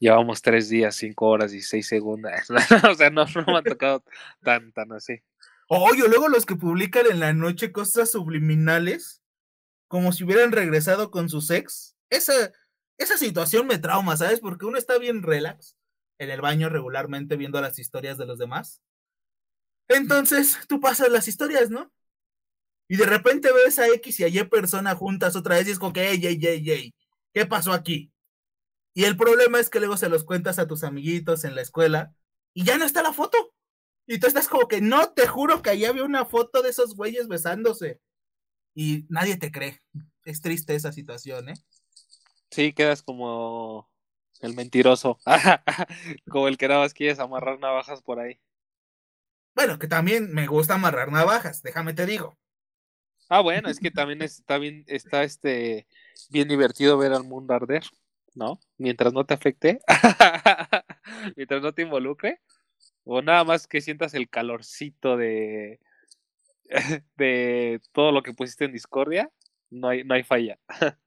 llevamos tres días, cinco horas y seis segundos. <laughs> o sea, no, no me han tocado tan, tan así. Oye, luego los que publican en la noche cosas subliminales, como si hubieran regresado con sus ex, esa esa situación me trauma, ¿sabes? Porque uno está bien relax en el baño regularmente viendo las historias de los demás. Entonces, tú pasas las historias, ¿no? Y de repente ves a X y a Y personas juntas otra vez y es como que, ey, ey, ey, ey, ¿qué pasó aquí? Y el problema es que luego se los cuentas a tus amiguitos en la escuela y ya no está la foto. Y tú estás como que, no, te juro que ahí había una foto de esos güeyes besándose. Y nadie te cree. Es triste esa situación, ¿eh? Sí, quedas como el mentiroso. <laughs> como el que nada más quieres amarrar navajas por ahí. Bueno, que también me gusta amarrar navajas, déjame te digo. Ah, bueno, es que también está bien, está este bien divertido ver al mundo arder, ¿no? Mientras no te afecte, <laughs> mientras no te involucre, o nada más que sientas el calorcito de <laughs> de todo lo que pusiste en discordia, no hay, no hay falla. <laughs>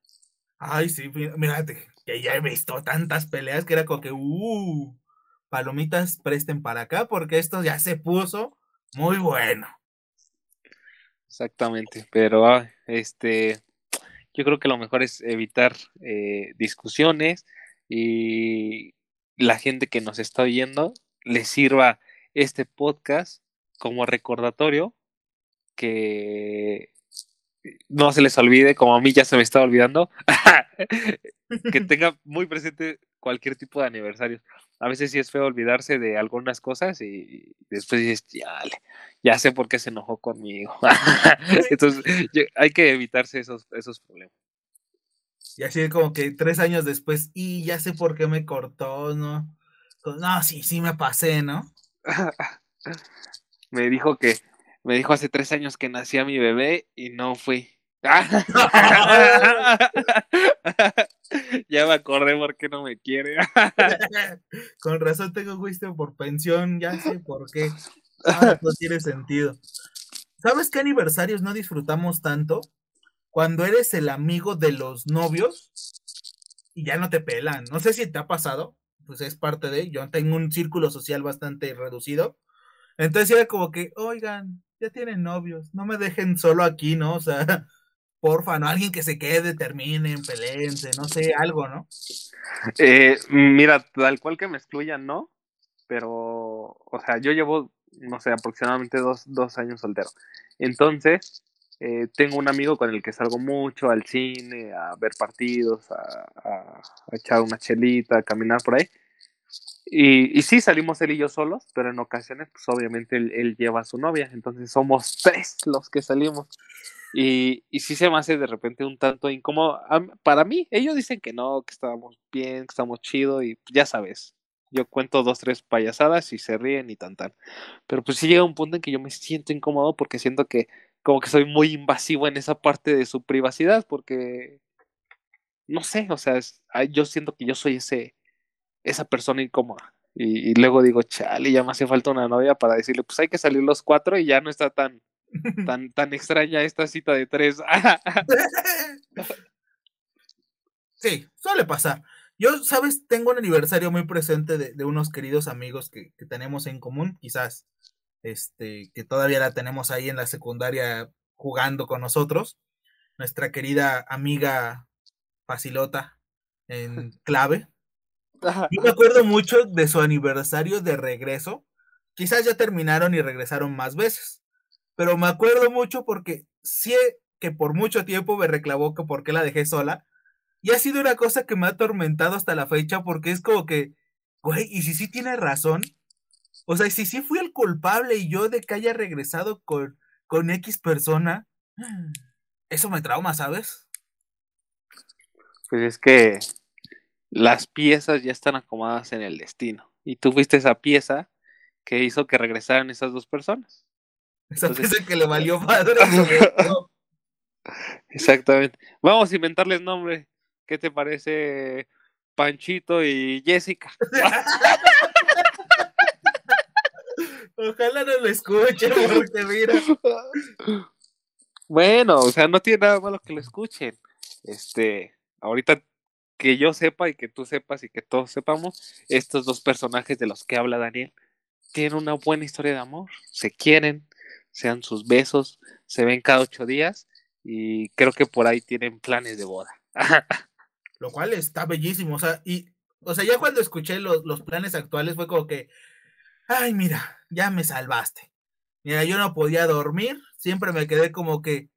Ay, sí, mírate, que ya he visto tantas peleas que era como que, uh, palomitas presten para acá porque esto ya se puso muy bueno. Exactamente, pero ah, este, yo creo que lo mejor es evitar eh, discusiones y la gente que nos está oyendo le sirva este podcast como recordatorio que no se les olvide, como a mí ya se me está olvidando, <laughs> que tenga muy presente cualquier tipo de aniversario. A veces sí es feo olvidarse de algunas cosas y después dices, ya, ya sé por qué se enojó conmigo. <laughs> Entonces hay que evitarse esos, esos problemas. Y así como que tres años después, y ya sé por qué me cortó, ¿no? No, sí, sí me pasé, ¿no? <laughs> me dijo que me dijo hace tres años que nacía mi bebé y no fui. <laughs> ya me acordé por qué no me quiere. <laughs> Con razón tengo juicio por pensión, ya sé por qué. <laughs> Ah, no tiene sentido. ¿Sabes qué aniversarios no disfrutamos tanto? Cuando eres el amigo de los novios y ya no te pelan. No sé si te ha pasado, pues es parte de. Yo tengo un círculo social bastante reducido. Entonces era como que, oigan, ya tienen novios, no me dejen solo aquí, ¿no? O sea, <laughs> porfa, ¿no? Alguien que se quede, terminen, peleense, no sé, algo, ¿no? Eh, mira, tal cual que me excluyan, ¿no? Pero, o sea, yo llevo, no sé, aproximadamente dos, dos años soltero. Entonces, eh, tengo un amigo con el que salgo mucho al cine, a ver partidos, a, a echar una chelita, a caminar por ahí. Y, sí, salimos él y yo solos, pero en ocasiones, pues obviamente él, lleva a su novia, entonces somos tres los que salimos. Y, y sí se me hace de repente un tanto incómodo. Para mí, ellos dicen que no, que estábamos bien, que estamos chido y ya sabes, Yo cuento dos, tres payasadas y se ríen y tan tan. Pero pues sí llega un punto en que yo me siento incómodo porque siento que como que soy muy invasivo en esa parte de su privacidad porque no sé, o sea, yo siento que yo soy ese esa persona incómoda. Y, luego digo, chale, ya me hace falta una novia para decirle, pues hay que salir los cuatro y ya no está tan, <laughs> tan, tan extraña esta cita de tres. <laughs> sí, suele pasar. Yo, sabes, tengo un aniversario muy presente de, de unos queridos amigos que, que, tenemos en común, quizás, este, que todavía la tenemos ahí en la secundaria jugando con nosotros. Nuestra querida amiga Facilota en <laughs> clave. Yo me acuerdo mucho de su aniversario de regreso. Quizás ya terminaron y regresaron más veces. Pero me acuerdo mucho porque sé que por mucho tiempo me reclamó que por qué la dejé sola. Y ha sido una cosa que me ha atormentado hasta la fecha porque es como que, güey, ¿y si sí tiene razón? O sea, si sí fui el culpable y yo de que haya regresado con, con X persona, eso me trauma, ¿sabes? Pues es que las piezas ya están acomodadas en el destino. Y tú fuiste esa pieza que hizo que regresaran esas dos personas. Esa pieza que le valió <laughs> madre. Exactamente. Vamos a inventarles nombre. ¿Qué te parece Panchito y Jessica? Ojalá no lo escuchen, porque mira. <laughs> Bueno, o sea, no tiene nada malo que lo escuchen. Este, ahorita que yo sepa y que tú sepas y que todos sepamos, estos dos personajes de los que habla Daniel tienen una buena historia de amor, se quieren, sean sus besos, se ven cada ocho días y creo que por ahí tienen planes de boda. <laughs> Lo cual está bellísimo, o sea, y, o sea, ya cuando escuché los planes actuales fue como que, ay, mira, ya me salvaste. Mira, yo no podía dormir, siempre me quedé como que,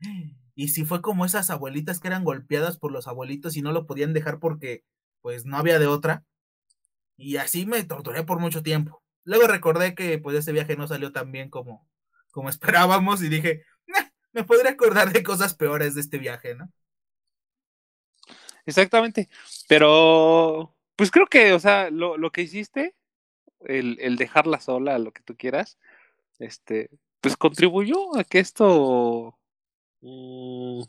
y si fue como esas abuelitas que eran golpeadas por los abuelitos y no lo podían dejar porque pues no había de otra. Y así me torturé por mucho tiempo. Luego recordé que pues ese viaje no salió tan bien como, como <laughs> esperábamos y dije, me podría acordar de cosas peores de este viaje, ¿no? Exactamente. Pero, pues creo que, o sea, lo, lo que hiciste, el, el, dejarla sola, lo que tú quieras, este, pues contribuyó a que esto Mm,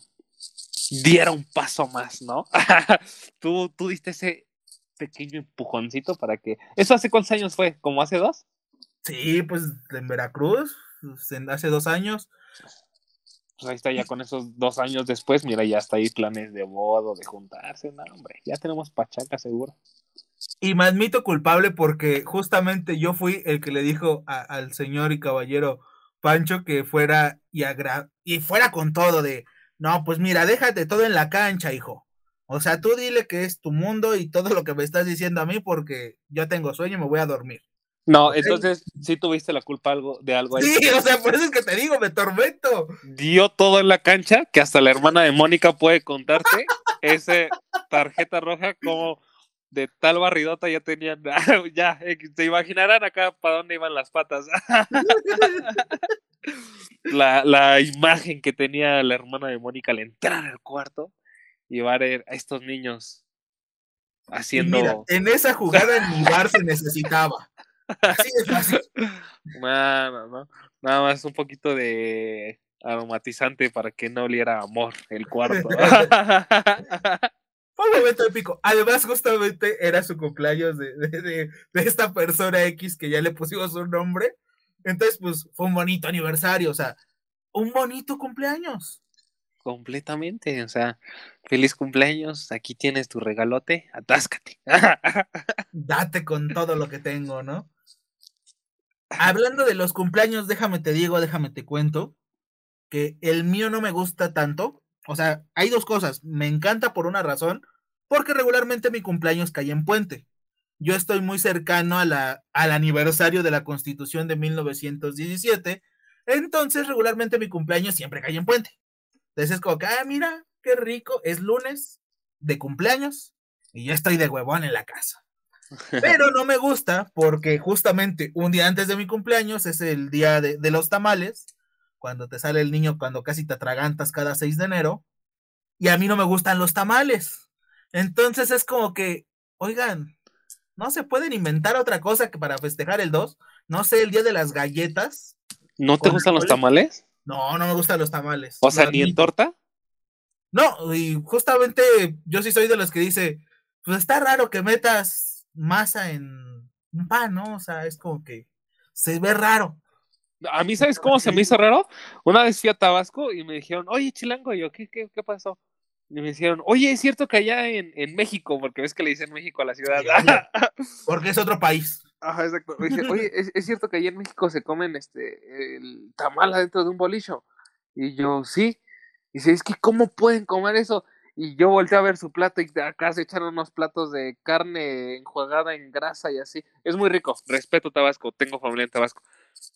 diera un paso más, ¿no? <laughs> tú, tú diste ese pequeño empujoncito para que... ¿Eso hace cuántos años fue? ¿Como hace dos? Sí, pues en Veracruz, pues, hace dos años. Pues ahí está, ya con esos dos años después, mira, ya está ahí planes de bodo, de juntarse, no, hombre, ya tenemos pachaca seguro. Y me admito culpable porque justamente yo fui el que le dijo al señor y caballero Pancho que fuera y, y fuera con todo de, no, pues mira, déjate todo en la cancha, hijo. O sea, tú dile que es tu mundo y todo lo que me estás diciendo a mí porque yo tengo sueño y me voy a dormir. No, entonces sí tuviste la culpa algo, de algo ahí. Sí, o sea, por eso es que te digo, me tormento. Dio todo en la cancha, que hasta la hermana de Mónica puede contarte ese tarjeta roja como de tal barridota ya tenían, <laughs> ya, te imaginarán acá para dónde iban las patas. <laughs> la, la imagen que tenía la hermana de Mónica al entrar al cuarto y a ver a estos niños haciendo. Mira, en esa jugada ni bar se necesitaba. Así de fácil. Nada, no, nada más un poquito de aromatizante para que no oliera amor el cuarto. <laughs> un momento épico. Además, justamente era su cumpleaños de, de, esta persona X que ya le pusimos un nombre. Entonces, pues fue un bonito aniversario, o sea, un bonito cumpleaños. Completamente, o sea, feliz cumpleaños, aquí tienes tu regalote, atáscate. <laughs> Date con todo lo que tengo, ¿no? Hablando de los cumpleaños, déjame te digo, déjame te cuento, que el mío no me gusta tanto, o sea, hay dos cosas. Me encanta por una razón, porque regularmente mi cumpleaños cae en puente. Yo estoy muy cercano a la, al aniversario de la Constitución de 1917, entonces regularmente mi cumpleaños siempre cae en puente. Entonces es como que, ah, mira, qué rico, es lunes de cumpleaños y ya estoy de huevón en la casa. <laughs> Pero no me gusta porque justamente un día antes de mi cumpleaños es el día de, de los tamales cuando te sale el niño cuando casi te atragantas cada 6 de enero, y a mí no me gustan los tamales. Entonces es como que, oigan, no se pueden inventar otra cosa que para festejar el 2. No sé, el día de las galletas. ¿No te gustan los tamales? No, no me gustan los tamales. O sea, ni en torta. No, y justamente yo sí soy de los que dice, pues está raro que metas masa en un pan, ¿no? O sea, es como que se ve raro. A mí, ¿sabes cómo se me hizo raro? Una vez fui a Tabasco y me dijeron, oye, chilango, y yo, ¿qué, qué, qué pasó? Y me dijeron, oye, es cierto que allá en, en México, porque ves que le dicen México a la ciudad. <laughs> porque es otro país. Ajá, exacto. dije, oye, ¿es, ¿es, cierto que allá en México se comen este el tamal adentro de un bolicho. Y yo, sí. Y dice, es que ¿cómo pueden comer eso? Y yo volteé a ver su plato y acá se echaron unos platos de carne enjuagada en grasa y así. Es muy rico. Respeto Tabasco, tengo familia en Tabasco.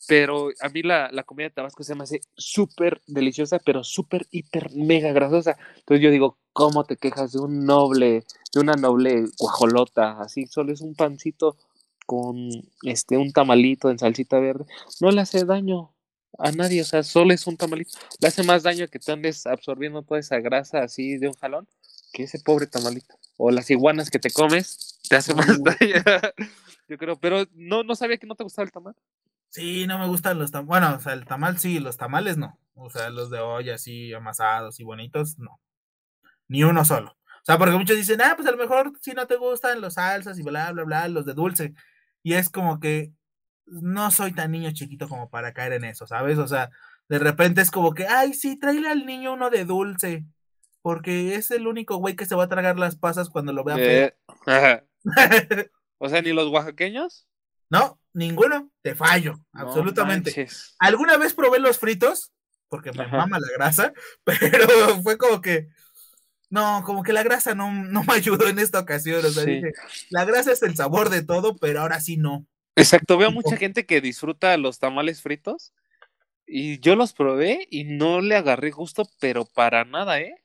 Pero a mí la, la comida de Tabasco se me hace súper deliciosa, pero súper, hiper, mega grasosa. Entonces yo digo, ¿cómo te quejas de un noble, de una noble guajolota? Así, solo es un pancito con este un tamalito en salsita verde. No le hace daño a nadie, o sea, solo es un tamalito. Le hace más daño que te andes absorbiendo toda esa grasa así de un jalón que ese pobre tamalito. O las iguanas que te comes, te hace <laughs> más daño. Yo creo, pero no, no sabía que no te gustaba el tamal. Sí, no me gustan los tamales. Bueno, o sea, el tamal sí, los tamales no. O sea, los de olla así amasados y bonitos, no. Ni uno solo. O sea, porque muchos dicen, ah, pues a lo mejor si no te gustan los salsas y bla, bla, bla, los de dulce. Y es como que no soy tan niño chiquito como para caer en eso, ¿sabes? O sea, de repente es como que, ay, sí, tráele al niño uno de dulce. Porque es el único güey que se va a tragar las pasas cuando lo vea. Eh, <laughs> o sea, ni los oaxaqueños. No, ninguno, te fallo, absolutamente. ¿Alguna vez probé los fritos? Porque me mama la grasa, <laughs> pero fue como que, no, como que la grasa no, no me ayudó en esta ocasión. O sea, dije, la grasa es el sabor de todo, pero ahora sí no. Exacto, veo mucha gente que disfruta los tamales fritos y yo los probé y no le agarré gusto, pero para nada, ¿eh?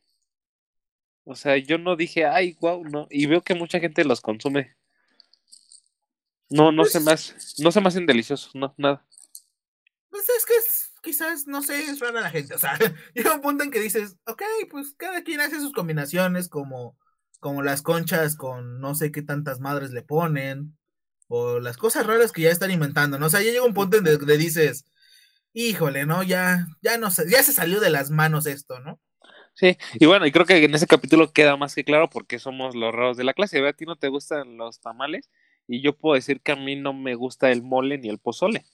O sea, yo no dije, ay, wow, no. Y veo que mucha gente los consume. No, no pues, se más, no se me hacen deliciosos, no, nada. Pues es que es, quizás, no sé, es rara la gente. O sea, <laughs> llega un punto en que dices, ok, pues cada quien hace sus combinaciones, como, como las conchas con no sé qué tantas madres le ponen, o las cosas raras que ya están inventando, ¿no? O sea, ya llega un punto en que le dices, híjole, ¿no? Ya, ya no sé, ya se salió de las manos esto, ¿no? Sí, y bueno, y creo que en ese capítulo queda más que claro porque somos los raros de la clase. ¿A ti no te gustan los tamales? Y yo puedo decir que a mí no me gusta el mole ni el pozole.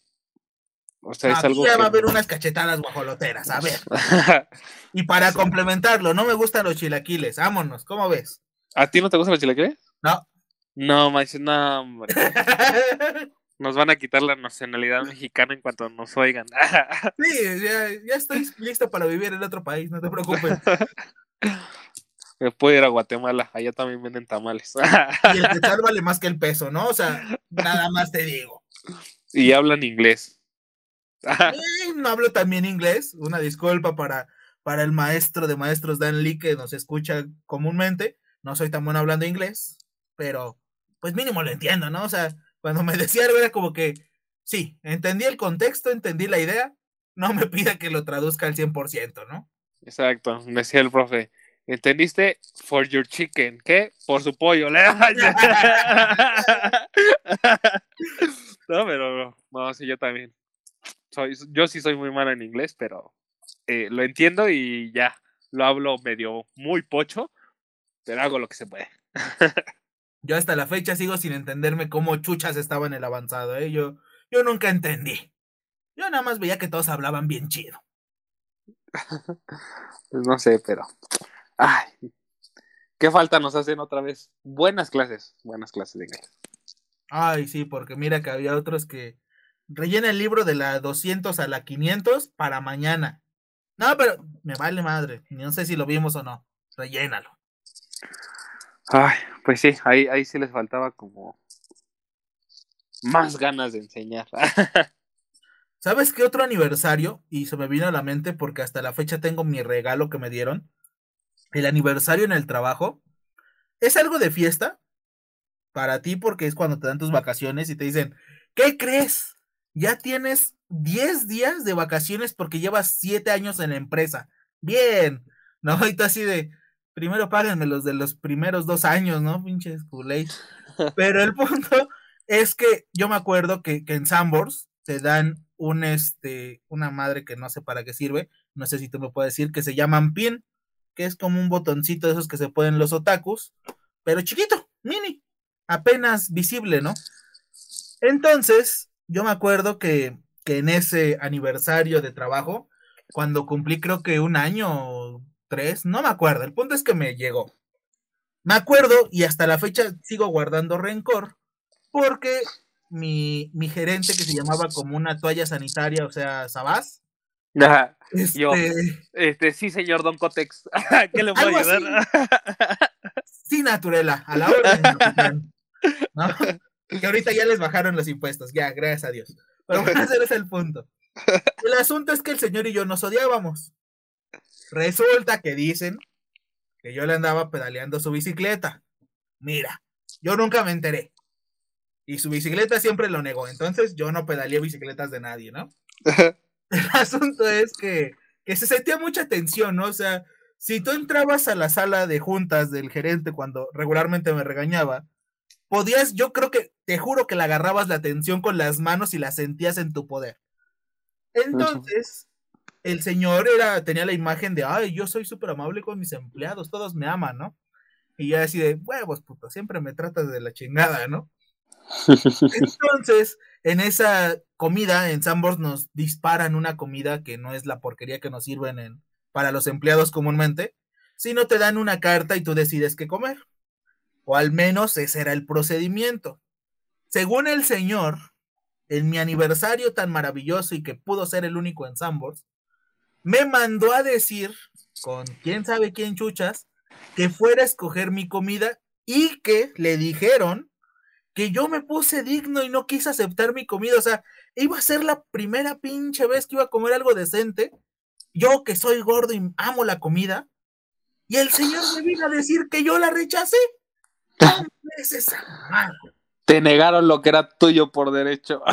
O sea, es algo. Ya va a haber unas cachetadas guajoloteras, a ver. <laughs> y para complementarlo, no me gustan los chilaquiles, vámonos, ¿cómo ves? ¿A ti no te gustan los chilaquiles? No. No, macho, no, hombre. <laughs> Nos van a quitar la nacionalidad mexicana en cuanto nos oigan. sí, ya, ya estoy listo para vivir en otro país, no te preocupes. <laughs> Me puedo ir a Guatemala, allá también venden tamales. <laughs> y el quetzal vale más que el peso, ¿no? O sea, nada más te digo. Y hablan inglés. <laughs> no hablo también inglés, una disculpa para, para el maestro de maestros Dan Lee que nos escucha comúnmente. No soy tan bueno hablando inglés, pero pues mínimo lo entiendo, ¿no? O sea, cuando me decía algo era como que, sí, entendí el contexto, entendí la idea, no me pida que lo traduzca al 100%, ¿no? Exacto, me decía el profe, ¿Entendiste? For your chicken. ¿Qué? Por su pollo. <laughs> no, pero no, sí, yo también. Soy, yo sí soy muy malo en inglés, pero eh, lo entiendo y ya. Lo hablo medio muy pocho, pero hago lo que se puede. <laughs> yo hasta la fecha sigo sin entenderme cómo chuchas estaba en el avanzado, ¿eh? Yo, yo nunca entendí. Yo nada más veía que todos hablaban bien chido. <laughs> pues no sé, pero Ay, qué falta nos hacen otra vez. Buenas clases, buenas clases de inglés. Ay, sí, porque mira que había otros que rellena el libro de la 200 a la 500 para mañana. No, pero me vale madre. No sé si lo vimos o no. Rellénalo. Ay, pues sí, ahí, ahí sí les faltaba como más ganas de enseñar. <laughs> ¿Sabes qué otro aniversario? Y se me vino a la mente porque hasta la fecha tengo mi regalo que me dieron el aniversario en el trabajo, es algo de fiesta para ti porque es cuando te dan tus vacaciones y te dicen, ¿qué crees? Ya tienes 10 días de vacaciones porque llevas 7 años en la empresa. Bien, ¿no? Y tú así de, primero páguenme los de los primeros dos años, ¿no? Pinches culés. Pero el punto es que yo me acuerdo que, que en Sambors te dan un este, una madre que no sé para qué sirve, no sé si tú me puedes decir, que se llaman pin, que es como un botoncito de esos que se ponen los otakus, pero chiquito, mini, apenas visible, ¿no? Entonces, yo me acuerdo que, que en ese aniversario de trabajo, cuando cumplí creo que un año o tres, no me acuerdo, el punto es que me llegó. Me acuerdo y hasta la fecha sigo guardando rencor porque mi, mi gerente que se llamaba como una toalla sanitaria, o sea, Sabás. Este... Yo, este, sí, señor Don Cotex, <laughs> ¿qué le puedo ayudar? <laughs> sí, Naturela, a la hora. ¿no? <laughs> Que ahorita ya les bajaron los impuestos, ya, gracias a Dios. Pero bueno, ese es el punto. El asunto es que el señor y yo nos odiábamos. Resulta que dicen que yo le andaba pedaleando su bicicleta. Mira, yo nunca me enteré. Y su bicicleta siempre lo negó. Entonces yo no pedaleé bicicletas de nadie, ¿no? El asunto es que, que se sentía mucha tensión, ¿no? O sea, si tú entrabas a la sala de juntas del gerente cuando regularmente me regañaba, podías, yo creo que, te juro que le agarrabas la atención con las manos y la sentías en tu poder. Entonces, el señor era, tenía la imagen de, ay, yo soy súper amable con mis empleados, todos me aman, ¿no? Y yo así de, huevos, puto, siempre me tratas de la chingada, ¿no? <laughs> Entonces, en esa comida, en Sambors nos disparan una comida que no es la porquería que nos sirven en, para los empleados comúnmente, sino te dan una carta y tú decides qué comer. O al menos ese era el procedimiento. Según el señor, en mi aniversario tan maravilloso y que pudo ser el único en Sambors, me mandó a decir, con quién sabe quién chuchas, que fuera a escoger mi comida y que le dijeron que yo me puse digno y no quise aceptar mi comida. O sea, iba a ser la primera pinche vez que iba a comer algo decente. Yo que soy gordo y amo la comida. Y el señor me vino a decir que yo la rechacé. <laughs> Te negaron lo que era tuyo por derecho. <laughs>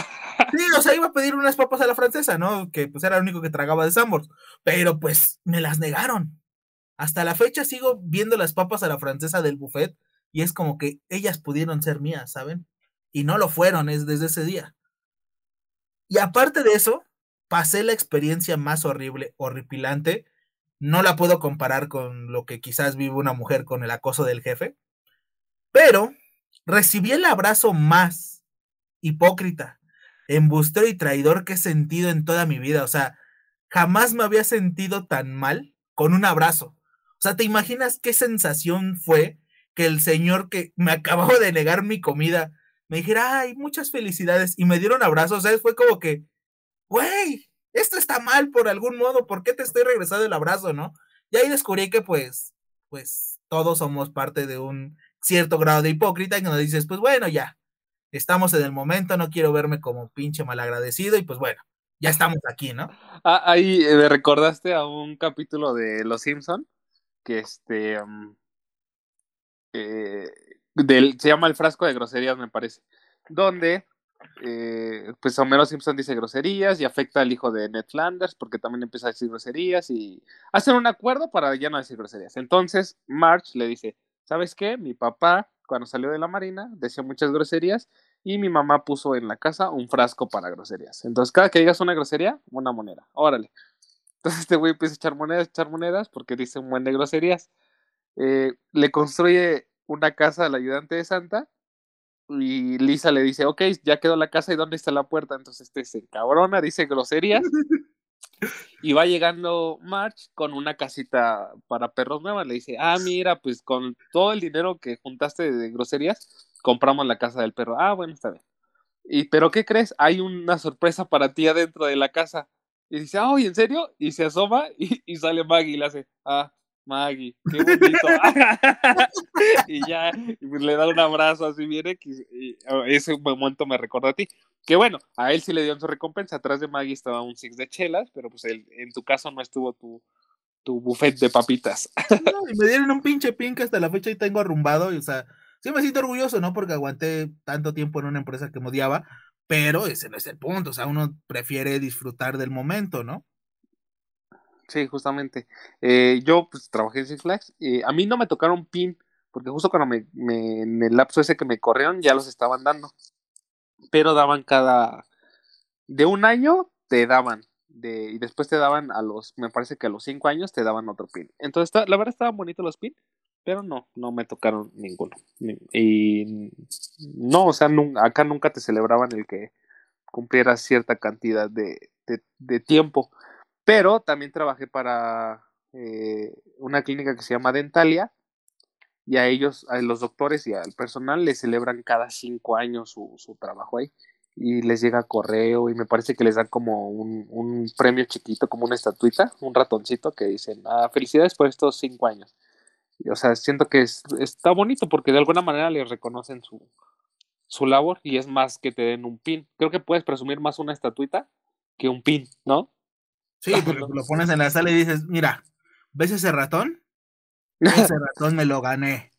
Sí, o sea, iba a pedir unas papas a la francesa, ¿no? Que pues era el único que tragaba de Sambors. Pero pues me las negaron. Hasta la fecha sigo viendo las papas a la francesa del buffet y es como que ellas pudieron ser mías, ¿saben? Y no lo fueron es desde ese día. Y aparte de eso, pasé la experiencia más horrible, horripilante. No la puedo comparar con lo que quizás vive una mujer con el acoso del jefe, pero recibí el abrazo más hipócrita, embustero y traidor que he sentido en toda mi vida. O sea, jamás me había sentido tan mal con un abrazo. O sea, ¿te imaginas qué sensación fue que el señor que me acababa de negar mi comida me dijera, ay, muchas felicidades, y me dieron abrazos, sea, fue como que, güey, esto está mal por algún modo, ¿por qué te estoy regresando el abrazo, no? Y ahí descubrí que, pues, pues, todos somos parte de un cierto grado de hipócrita y nos dices, pues bueno, ya, estamos en el momento, no quiero verme como pinche malagradecido y pues bueno, ya estamos aquí, ¿no? Ah, ahí eh, me recordaste a un capítulo de Los Simpson que este mm, eh, se llama el frasco de groserías, me parece, donde eh, pues Homero Simpson dice groserías y afecta al hijo de Ned Flanders porque también empieza a decir groserías y hacen un acuerdo para ya no decir groserías. Entonces March le dice, ¿sabes qué? Mi papá cuando salió de la marina decía muchas groserías y mi mamá puso en la casa un frasco para groserías. Entonces cada que digas una grosería, una moneda. Órale. Entonces este güey empieza a echar monedas, echar monedas porque dice un buen de groserías. Eh, le construye una casa al ayudante de Santa y Lisa le dice, ok, ya quedó la casa y dónde está la puerta. Entonces este se cabrona, dice groserías <laughs> y va llegando March con una casita para perros nueva. Le dice, ah, mira, pues con todo el dinero que juntaste de groserías, compramos la casa del perro. Ah, bueno, está bien. Y, pero ¿qué crees? Hay una sorpresa para ti adentro de la casa. Y dice, ah, ¿en serio? Y se asoma y, y sale Maggie y le hace, ah, Maggie, qué bonito. <laughs> y ya pues, le da un abrazo así, viene. Y ese momento me recuerda a ti. Que bueno, a él sí le dieron su recompensa. Atrás de Maggie estaba un six de chelas, pero pues él, en tu caso no estuvo tu, tu buffet de papitas. y me dieron un pinche pin hasta la fecha y tengo arrumbado. Y, o sea, sí me siento orgulloso, ¿no? Porque aguanté tanto tiempo en una empresa que me odiaba. Pero ese no es el punto. O sea, uno prefiere disfrutar del momento, ¿no? Sí, justamente. Eh, yo pues trabajé en Six Flags. y a mí no me tocaron pin porque justo cuando me, en el lapso ese que me corrieron ya los estaban dando, pero daban cada, de un año te daban, de, y después te daban a los, me parece que a los cinco años te daban otro pin. Entonces, la verdad estaban bonitos los pin, pero no, no me tocaron ninguno. Y no, o sea, acá nunca te celebraban el que cumplieras cierta cantidad de, de, tiempo. Pero también trabajé para eh, una clínica que se llama Dentalia y a ellos, a los doctores y al personal les celebran cada cinco años su, su trabajo ahí y les llega correo y me parece que les dan como un, un premio chiquito, como una estatuita, un ratoncito que dicen, ah, felicidades por estos cinco años. Y, o sea, siento que es, está bonito porque de alguna manera les reconocen su, su labor y es más que te den un pin. Creo que puedes presumir más una estatuita que un pin, ¿no? Sí, pero lo pones en la sala y dices, mira, ¿ves ese ratón? Ese <laughs> ratón me lo gané.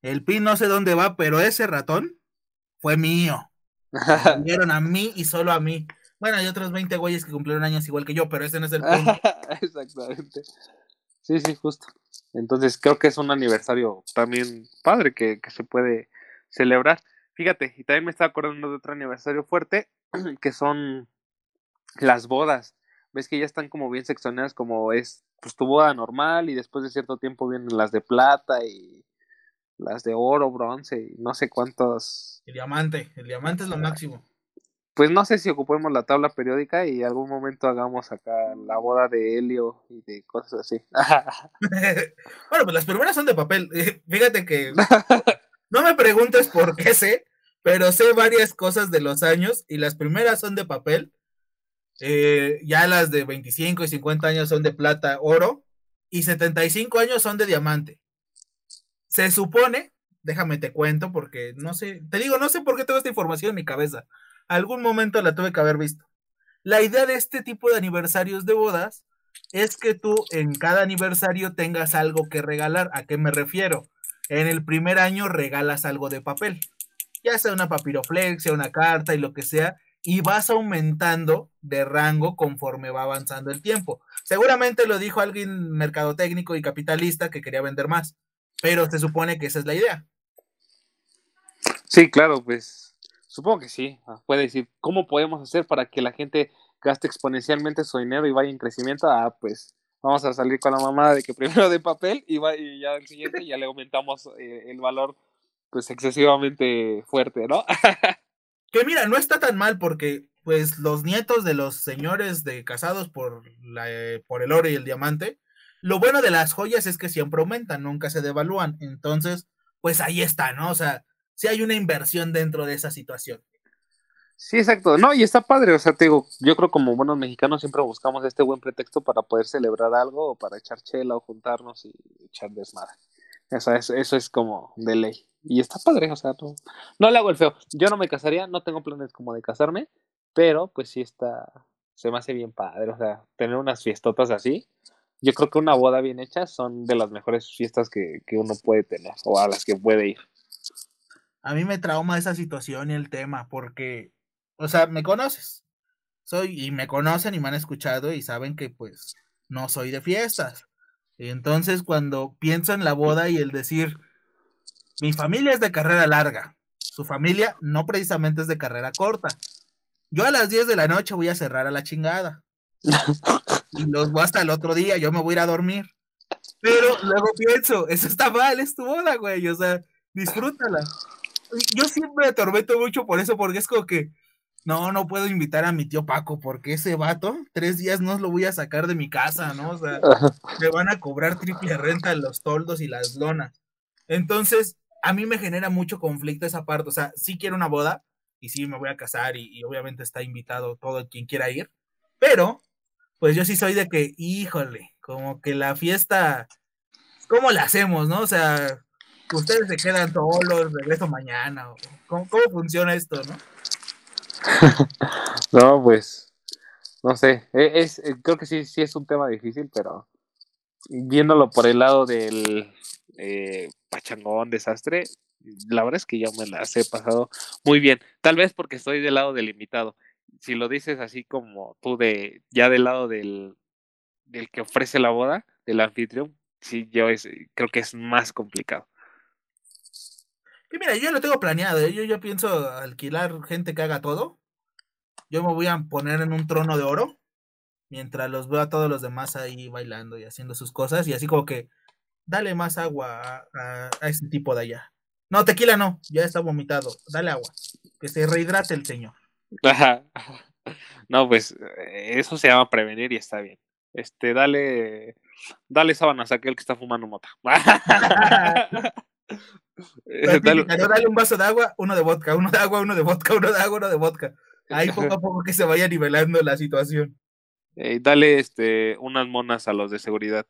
El pin no sé dónde va, pero ese ratón fue mío. Me <laughs> dieron a mí y solo a mí. Bueno, hay otros 20 güeyes que cumplieron años igual que yo, pero ese no es el punto. <laughs> Exactamente. Sí, sí, justo. Entonces creo que es un aniversario también padre que, que se puede celebrar. Fíjate, y también me estaba acordando de otro aniversario fuerte, <clears throat> que son las bodas. Ves que ya están como bien seccionadas, como es pues tu boda normal y después de cierto tiempo vienen las de plata y las de oro, bronce y no sé cuántos. El diamante, el diamante es lo máximo. Pues no sé si ocupemos la tabla periódica y algún momento hagamos acá la boda de helio y de cosas así. <laughs> <laughs> bueno, pues las primeras son de papel. <laughs> Fíjate que no me preguntes por qué sé, pero sé varias cosas de los años y las primeras son de papel. Eh, ya las de 25 y 50 años son de plata, oro y 75 años son de diamante. Se supone, déjame te cuento porque no sé, te digo, no sé por qué tengo esta información en mi cabeza. Algún momento la tuve que haber visto. La idea de este tipo de aniversarios de bodas es que tú en cada aniversario tengas algo que regalar. ¿A qué me refiero? En el primer año regalas algo de papel, ya sea una papiroflexia, una carta y lo que sea, y vas aumentando de rango conforme va avanzando el tiempo. Seguramente lo dijo alguien mercadotécnico y capitalista que quería vender más. Pero se supone que esa es la idea. Sí, claro, pues supongo que sí. Ah, puede decir, ¿cómo podemos hacer para que la gente gaste exponencialmente su dinero y vaya en crecimiento? Ah, pues vamos a salir con la mamada de que primero de papel y, va, y ya el siguiente ya le aumentamos eh, el valor pues excesivamente fuerte, ¿no? <laughs> que mira, no está tan mal porque pues los nietos de los señores de casados por, la, eh, por el oro y el diamante lo bueno de las joyas es que siempre aumentan, nunca se devalúan. Entonces, pues ahí está, ¿no? O sea, si hay una inversión dentro de esa situación. Sí, exacto. No, y está padre. O sea, te digo, yo creo como buenos mexicanos siempre buscamos este buen pretexto para poder celebrar algo o para echar chela o juntarnos y echar desmadre. Eso es, como de ley. Y está padre, o sea, no, no le hago el feo. Yo no me casaría, no tengo planes como de casarme, pero pues sí está, se me hace bien padre. O sea, tener unas fiestotas así, yo creo que una boda bien hecha son de las mejores fiestas que, uno puede tener o a las que puede ir. A mí me trauma esa situación y el tema porque, o sea, me conoces. Soy, y me conocen y me han escuchado y saben que pues no soy de fiestas. Y entonces cuando pienso en la boda y el decir, mi familia es de carrera larga, su familia no precisamente es de carrera corta. Yo a las 10 de la noche voy a cerrar a la chingada. <laughs> y los voy hasta el otro día, yo me voy a ir a dormir. Pero luego pienso, eso está mal, es tu boda, güey, o sea, disfrútala. Yo siempre me atormento mucho por eso, porque es como que, no, no puedo invitar a mi tío Paco, porque ese vato, tres días no lo voy a sacar de mi casa, ¿no? O sea, me van a cobrar triple renta los toldos y las lonas. Entonces, a mí me genera mucho conflicto esa parte, o sea, sí quiero una boda, y sí me voy a casar, y, y obviamente está invitado todo quien quiera ir, pero pues yo sí soy de que, híjole, como que la fiesta, ¿cómo la hacemos, no? O sea, ustedes se quedan solos, regreso mañana, ¿cómo, cómo funciona esto, no? <laughs> no, pues, no sé, e, es, eh, creo que sí, sí es un tema difícil, pero viéndolo por el lado del eh, pachangón, desastre, la verdad es que ya me las he pasado muy bien. Tal vez porque estoy del lado del invitado si lo dices así como tú de ya del lado del, del que ofrece la boda, del anfitrión, sí, yo es, creo que es más complicado. Y mira, yo lo tengo planeado, ¿eh? yo, yo pienso alquilar gente que haga todo. Yo me voy a poner en un trono de oro mientras los veo a todos los demás ahí bailando y haciendo sus cosas y así como que dale más agua a, ese tipo de allá. No, tequila no, ya está vomitado, dale agua, que se rehidrate el señor. <laughs> No, pues eh, eso se llama prevenir y está bien. Este, dale, dale sábanas a aquel que está fumando mota. <laughs> <laughs> dale. dale un vaso de agua, uno de vodka, uno de agua, uno de vodka, uno de agua, uno de vodka. Ahí poco a poco que se vaya nivelando la situación. Eh, dale este, unas monas a los de seguridad.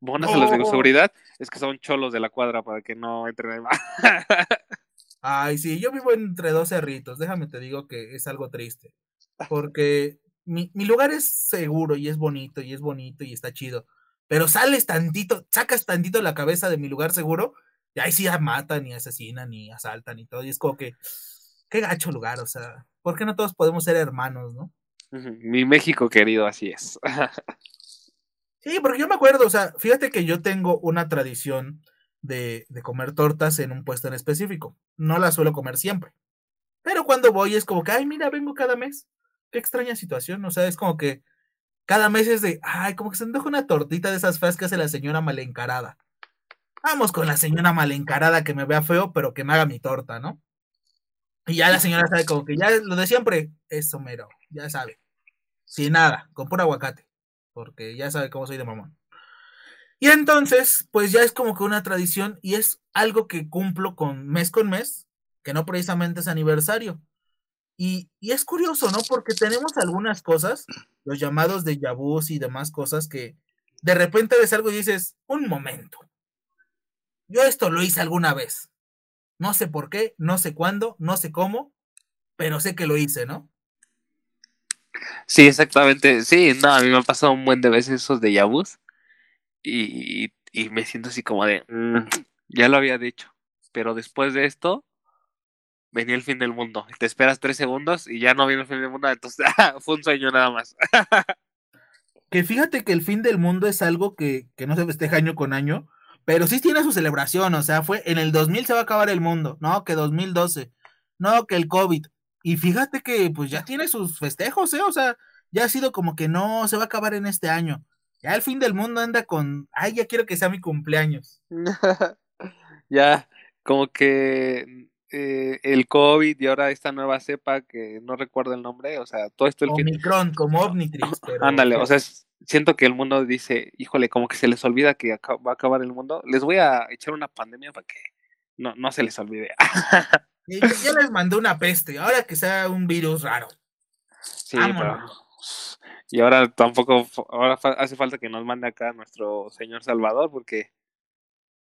Monas a los de seguridad es que son cholos de la cuadra para que no entren más. <laughs> Ay, sí, yo vivo entre dos cerritos. Déjame te digo que es algo triste. Porque mi, mi lugar es seguro y es bonito y es bonito y está chido. Pero sales tantito, sacas tantito la cabeza de mi lugar seguro y ahí sí ya matan y asesinan y asaltan y todo. Y es como que, qué gacho lugar, o sea, ¿por qué no todos podemos ser hermanos, no? Mi México querido, así es. <laughs> sí, porque yo me acuerdo, o sea, fíjate que yo tengo una tradición de, de comer tortas en un puesto en específico. No la suelo comer siempre. Pero cuando voy es como que, ay, mira, vengo cada mes. Qué extraña situación, o sea, es como que cada mes es de, ay, como que se antoja una tortita de esas que hace la señora malencarada. Vamos con la señora malencarada que me vea feo, pero que me haga mi torta, ¿no? Y ya la señora sabe como que ya lo de siempre, eso mero, ya sabe. Sin nada, con puro aguacate, porque ya sabe cómo soy de mamón. Y entonces, pues ya es como que una tradición y es algo que cumplo con mes con mes, que no precisamente es aniversario. Y, y es curioso, ¿no? Porque tenemos algunas cosas, los llamados de yabús y demás cosas que de repente ves algo y dices, un momento. Yo esto lo hice alguna vez. No sé por qué, no sé cuándo, no sé cómo, pero sé que lo hice, ¿no? Sí, exactamente. Sí, no, a mí me ha pasado un buen de veces esos de Yabus y, y, me siento así como de, mm, ya lo había dicho, pero después de esto venía el fin del mundo. Te esperas tres segundos y ya no viene el fin del mundo, entonces <laughs> fue un sueño nada más. que fíjate que el fin del mundo es algo que, que no se festeja año con año, pero sí tiene su celebración, o sea, fue en el 2000 se va a acabar el mundo, no, que 2012, no, que el COVID. Y fíjate que pues ya tiene sus festejos, ¿eh? O sea, ya ha sido como que no se va a acabar en este año. Ya el fin del mundo anda con, ay, ya quiero que sea mi cumpleaños. <laughs> ya, como que eh, el COVID y ahora esta nueva cepa que no recuerdo el nombre, o sea, todo esto el Omicron, como Omnitrix. Ándale, o sea, siento que el mundo dice, híjole, como que se les olvida que va a acabar el mundo. Les voy a echar una pandemia para que no, no se les olvide. <laughs> ya, les mandé una peste, ahora que sea un virus raro. Sí, Y ahora tampoco, ahora hace falta que nos mande acá nuestro señor Salvador, porque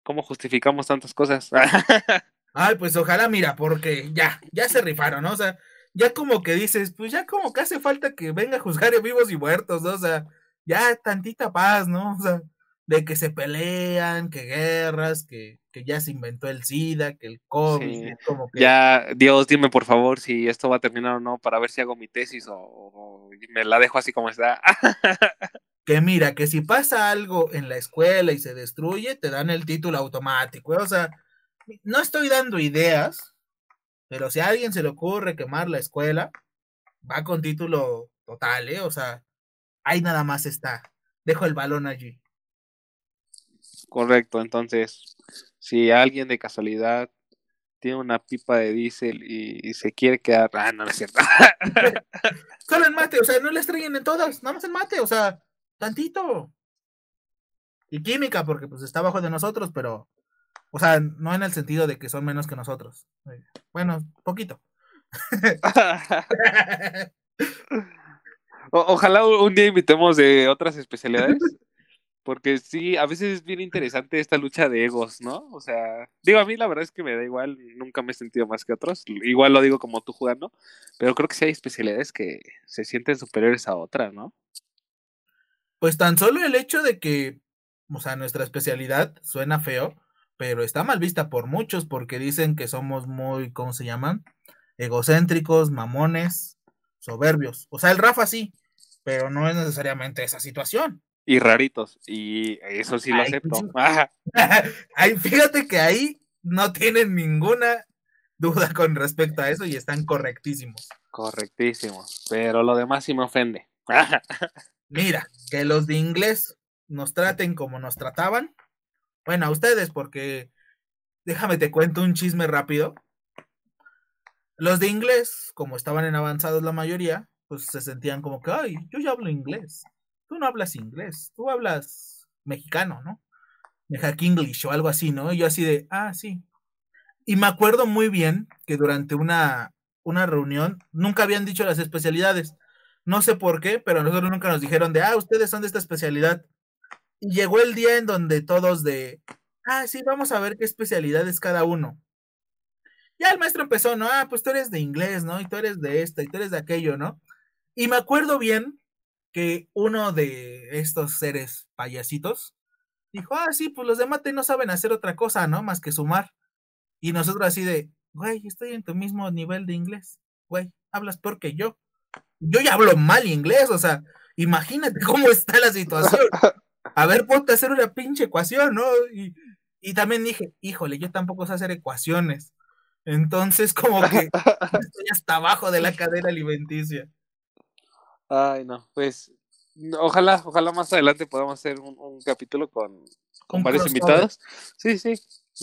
¿cómo justificamos tantas cosas? <laughs> Ay, pues ojalá, mira, porque ya, ya se rifaron, ¿no? O sea, ya como que dices, pues ya como que hace falta que venga a juzgar a vivos y muertos, ¿no? O sea, ya tantita paz, ¿no? O sea, de que se pelean, que guerras, que, que ya se inventó el SIDA, que el COVID, como que... Ya, Dios, dime por favor si esto va a terminar o no para ver si hago mi tesis o, o me la dejo así como está. <laughs> que mira, que si pasa algo en la escuela y se destruye, te dan el título automático, ¿eh? o sea no estoy dando ideas, pero si a alguien se le ocurre quemar la escuela, va con título total, ¿eh? O sea, ahí nada más está. Dejo el balón allí. Correcto, entonces, si alguien de casualidad tiene una pipa de diésel y, se quiere quedar. Ah, no, es cierto. <laughs> Solo en mate, o sea, no le estrellen en todas, nada más en mate, o sea, tantito. Y química, porque pues está abajo de nosotros, pero o sea, no en el sentido de que son menos que nosotros. Bueno, poquito. <laughs> <laughs> ojalá un día invitemos de otras especialidades. Porque sí, a veces es bien interesante esta lucha de egos, ¿no? O sea, digo, a mí la verdad es que me da igual, nunca me he sentido más que otros. Igual lo digo como tú jugando, pero creo que sí hay especialidades que se sienten superiores a otras, ¿no? Pues tan solo el hecho de que, o sea, nuestra especialidad suena feo, pero está mal vista por muchos porque dicen que somos muy, ¿cómo se llaman? Egocéntricos, mamones, soberbios. O sea, el Rafa sí, pero no es necesariamente esa situación. Y raritos, y eso sí lo acepto. <laughs> fíjate que ahí no tienen ninguna duda con respecto a eso y están correctísimos. Correctísimos, pero lo demás sí me ofende. <laughs> Mira, que los de inglés nos traten como nos trataban. Bueno, a ustedes, porque déjame te cuento un chisme rápido. Los de inglés, como estaban en avanzados la mayoría, pues se sentían como que, ay, yo ya hablo inglés. Tú no hablas inglés, tú hablas mexicano, ¿no? Mejak English o algo así, ¿no? Y yo así de, ah, sí. Y me acuerdo muy bien que durante una, una reunión nunca habían dicho las especialidades. No sé por qué, pero nosotros nunca nos dijeron de, ah, ustedes son de esta especialidad. Y llegó el día en donde todos de, ah, sí, vamos a ver qué especialidad es cada uno. Ya el maestro empezó, ¿no? Ah, pues tú eres de inglés, ¿no? Y tú eres de esta, y tú eres de aquello, ¿no? Y me acuerdo bien que uno de estos seres payasitos dijo, ah, sí, pues los de mate no saben hacer otra cosa, ¿no? Más que sumar. Y nosotros así de, güey, estoy en tu mismo nivel de inglés, güey, hablas peor que yo. Yo ya hablo mal inglés, o sea, imagínate <laughs> cómo está la situación. A ver, ponte a hacer una pinche ecuación, ¿no? Y, y también dije, híjole, yo tampoco sé hacer ecuaciones. Entonces, como que <laughs> estoy hasta abajo de la cadena alimenticia. Ay, no, pues ojalá, ojalá más adelante podamos hacer un, capítulo con, con varios invitados. Sí, sí.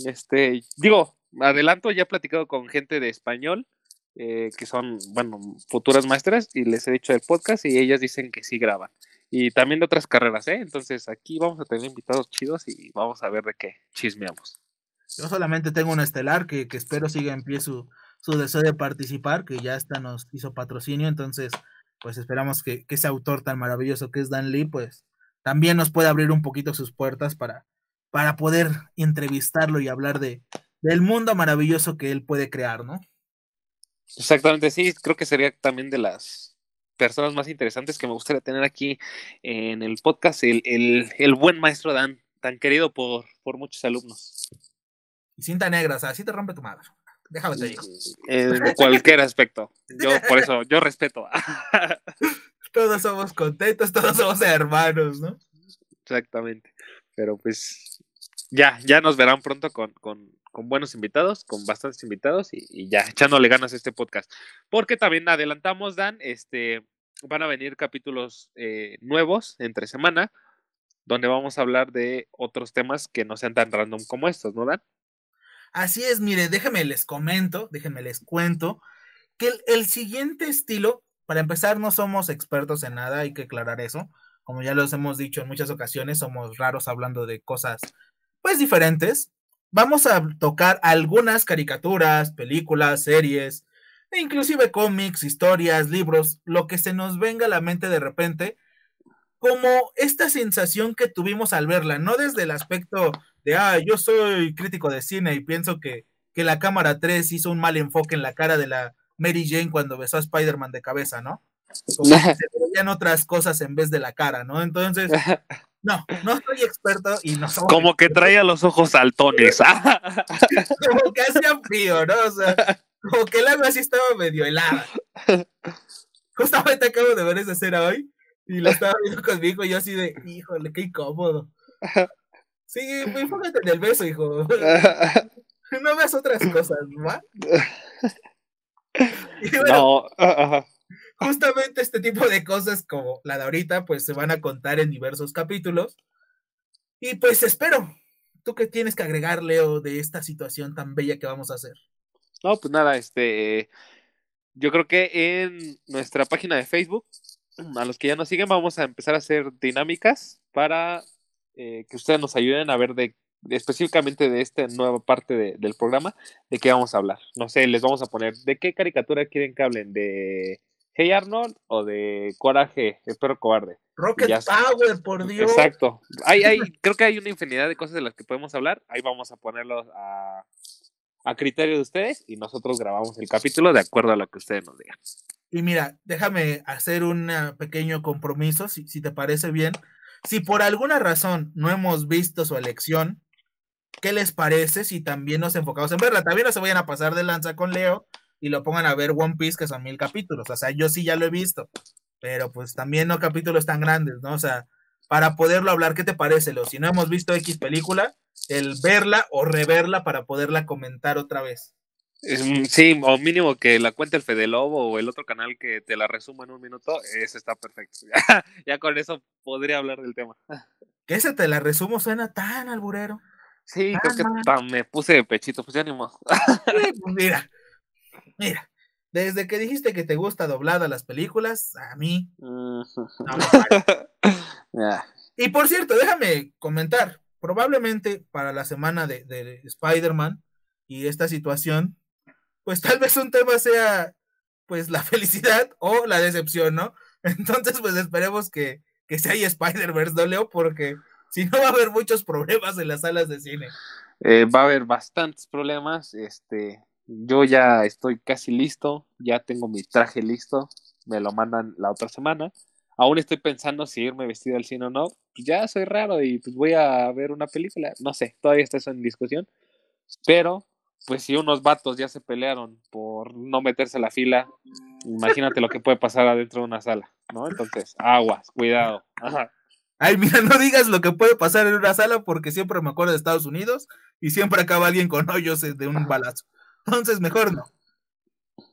Este, digo, adelanto, ya he platicado con gente de español, eh, que son, bueno, futuras maestras, y les he dicho el podcast y ellas dicen que sí graban. Y también de otras carreras, ¿eh? Entonces aquí vamos a tener invitados chidos y vamos a ver de qué chismeamos. Yo solamente tengo un estelar que, que espero siga en pie su, su deseo de participar, que ya hasta nos hizo patrocinio, entonces pues esperamos que, ese autor tan maravilloso que es Dan Lee, pues también nos pueda abrir un poquito sus puertas para, para poder entrevistarlo y hablar de, del mundo maravilloso que él puede crear, ¿no? Exactamente, sí, creo que sería también de las personas más interesantes que me gustaría tener aquí en el podcast, el, el, buen maestro Dan, tan querido por, por muchos alumnos. Y cinta negra, o sea, así te rompe tu madre. Déjame te digo. En <laughs> cualquier aspecto. Yo, por eso, yo respeto. <laughs> todos somos contentos, todos somos hermanos, ¿no? Exactamente. Pero pues ya, ya nos verán pronto con, con, con buenos invitados, con bastantes invitados y, ya echándole ganas a este podcast. Porque también adelantamos, Dan, este, van a venir capítulos eh, nuevos entre semana, donde vamos a hablar de otros temas que no sean tan random como estos, ¿no, Dan? Así es, mire, déjenme les comento, déjenme les cuento que el, siguiente estilo, para empezar, no somos expertos en nada, hay que aclarar eso. Como ya los hemos dicho en muchas ocasiones, somos raros hablando de cosas pues diferentes. Vamos a tocar algunas caricaturas, películas, series, e inclusive cómics, historias, libros, lo que se nos venga a la mente de repente, como esta sensación que tuvimos al verla, no desde el aspecto de, ah, yo soy crítico de cine y pienso que, que la cámara 3 hizo un mal enfoque en la cara de la Mary Jane cuando besó a Spider-Man de cabeza, ¿no? Como que <laughs> se veían otras cosas en vez de la cara, ¿no? Entonces, <laughs> no, no soy experto y no soy. Como que traía los ojos saltones. <laughs> como que hacía frío, ¿no? O sea, como que el agua así estaba medio helada. Justamente acabo de ver esa escena hoy y la estaba viendo con mi hijo y yo así de, híjole, qué incómodo. Sí, enfócate en el beso, hijo. <laughs> <laughs> No ves otras cosas, ¿va? <laughs> no. Justamente este tipo de cosas como la de ahorita, pues se van a contar en diversos capítulos. Y pues espero. ¿Tú qué tienes que agregar, Leo, de esta situación tan bella que vamos a hacer? No, pues nada, este. Yo creo que en nuestra página de Facebook, a los que ya nos siguen, vamos a empezar a hacer dinámicas para eh, que ustedes nos ayuden a ver de, específicamente de esta nueva parte del programa, de qué vamos a hablar. No sé, les vamos a poner, ¿de qué caricatura quieren que hablen? ¿De Hey Arnold o de Coraje, el perro cobarde? Rocket Power, por Dios. Exacto. Hay, hay, <laughs> creo que hay una infinidad de cosas de las que podemos hablar. Ahí vamos a ponerlos a, a criterio de ustedes y nosotros grabamos el capítulo de acuerdo a lo que ustedes nos digan. Y mira, déjame hacer un pequeño compromiso, si, si te parece bien. Si por alguna razón no hemos visto su elección, ¿qué les parece si también nos enfocamos en verla? También no se vayan a pasar de lanza con Leo y lo pongan a ver One Piece, que son mil capítulos. O sea, yo sí ya lo he visto, pero pues también no capítulos tan grandes, ¿no? O sea, para poderlo hablar, ¿qué te parece, Leo? Si no hemos visto X película, el verla o reverla para poderla comentar otra vez. Sí, o mínimo que la cuente el Fede Lobo o el otro canal que te la resuma en un minuto, ese está perfecto. <laughs> ya con eso podría hablar del tema. Que ese te la resumo suena tan alburero. Sí, creo que me puse de pechito, pues ya ni más. <laughs> Pues mira, mira, desde que dijiste que te gusta doblada las películas, a mí. <laughs> Y por cierto, déjame comentar, probablemente para la semana de, de Spider-Man y esta situación, pues tal vez un tema sea pues la <laughs> felicidad o la decepción, ¿no? <laughs> Entonces, pues esperemos que, que se haya Spider-Verse, ¿no, Leo? Porque si no va a haber muchos problemas en las salas de cine. Eh, va a haber bastantes problemas, este, yo ya estoy casi listo, ya tengo mi traje listo, me lo mandan la otra semana. Aún estoy pensando si irme vestido al cine o no. Pues ya soy raro y pues voy a ver una película. No sé, todavía está eso en discusión. Pero pues si unos vatos ya se pelearon por no meterse a la fila, imagínate lo que puede pasar adentro de una sala, ¿no? Entonces, aguas, cuidado. Ay, mira, no digas lo que puede pasar en una sala porque siempre me acuerdo de Estados Unidos y siempre acaba alguien con hoyos de un balazo. Entonces, mejor no.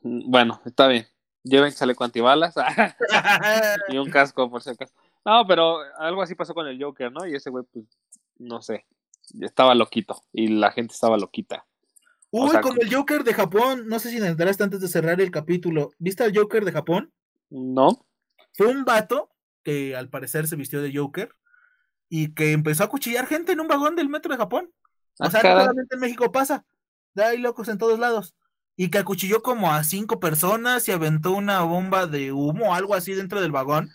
Mm, bueno, está bien. Lleven chaleco antibalas <laughs> y un casco por si acaso. No, pero algo así pasó con el Joker, ¿no? Y ese güey, pues, no sé, estaba loquito y la gente estaba loquita. Uy, con el Joker de Japón, no sé si te enteraste antes de cerrar el capítulo. ¿Viste al Joker de Japón? No. Fue un vato que al parecer se vistió de Joker y que empezó a cuchillar gente en un vagón del metro de Japón. O ah, sea, claramente en México pasa. Hay locos en todos lados. Y que acuchilló como a cinco personas y aventó una bomba de humo o algo así dentro del vagón.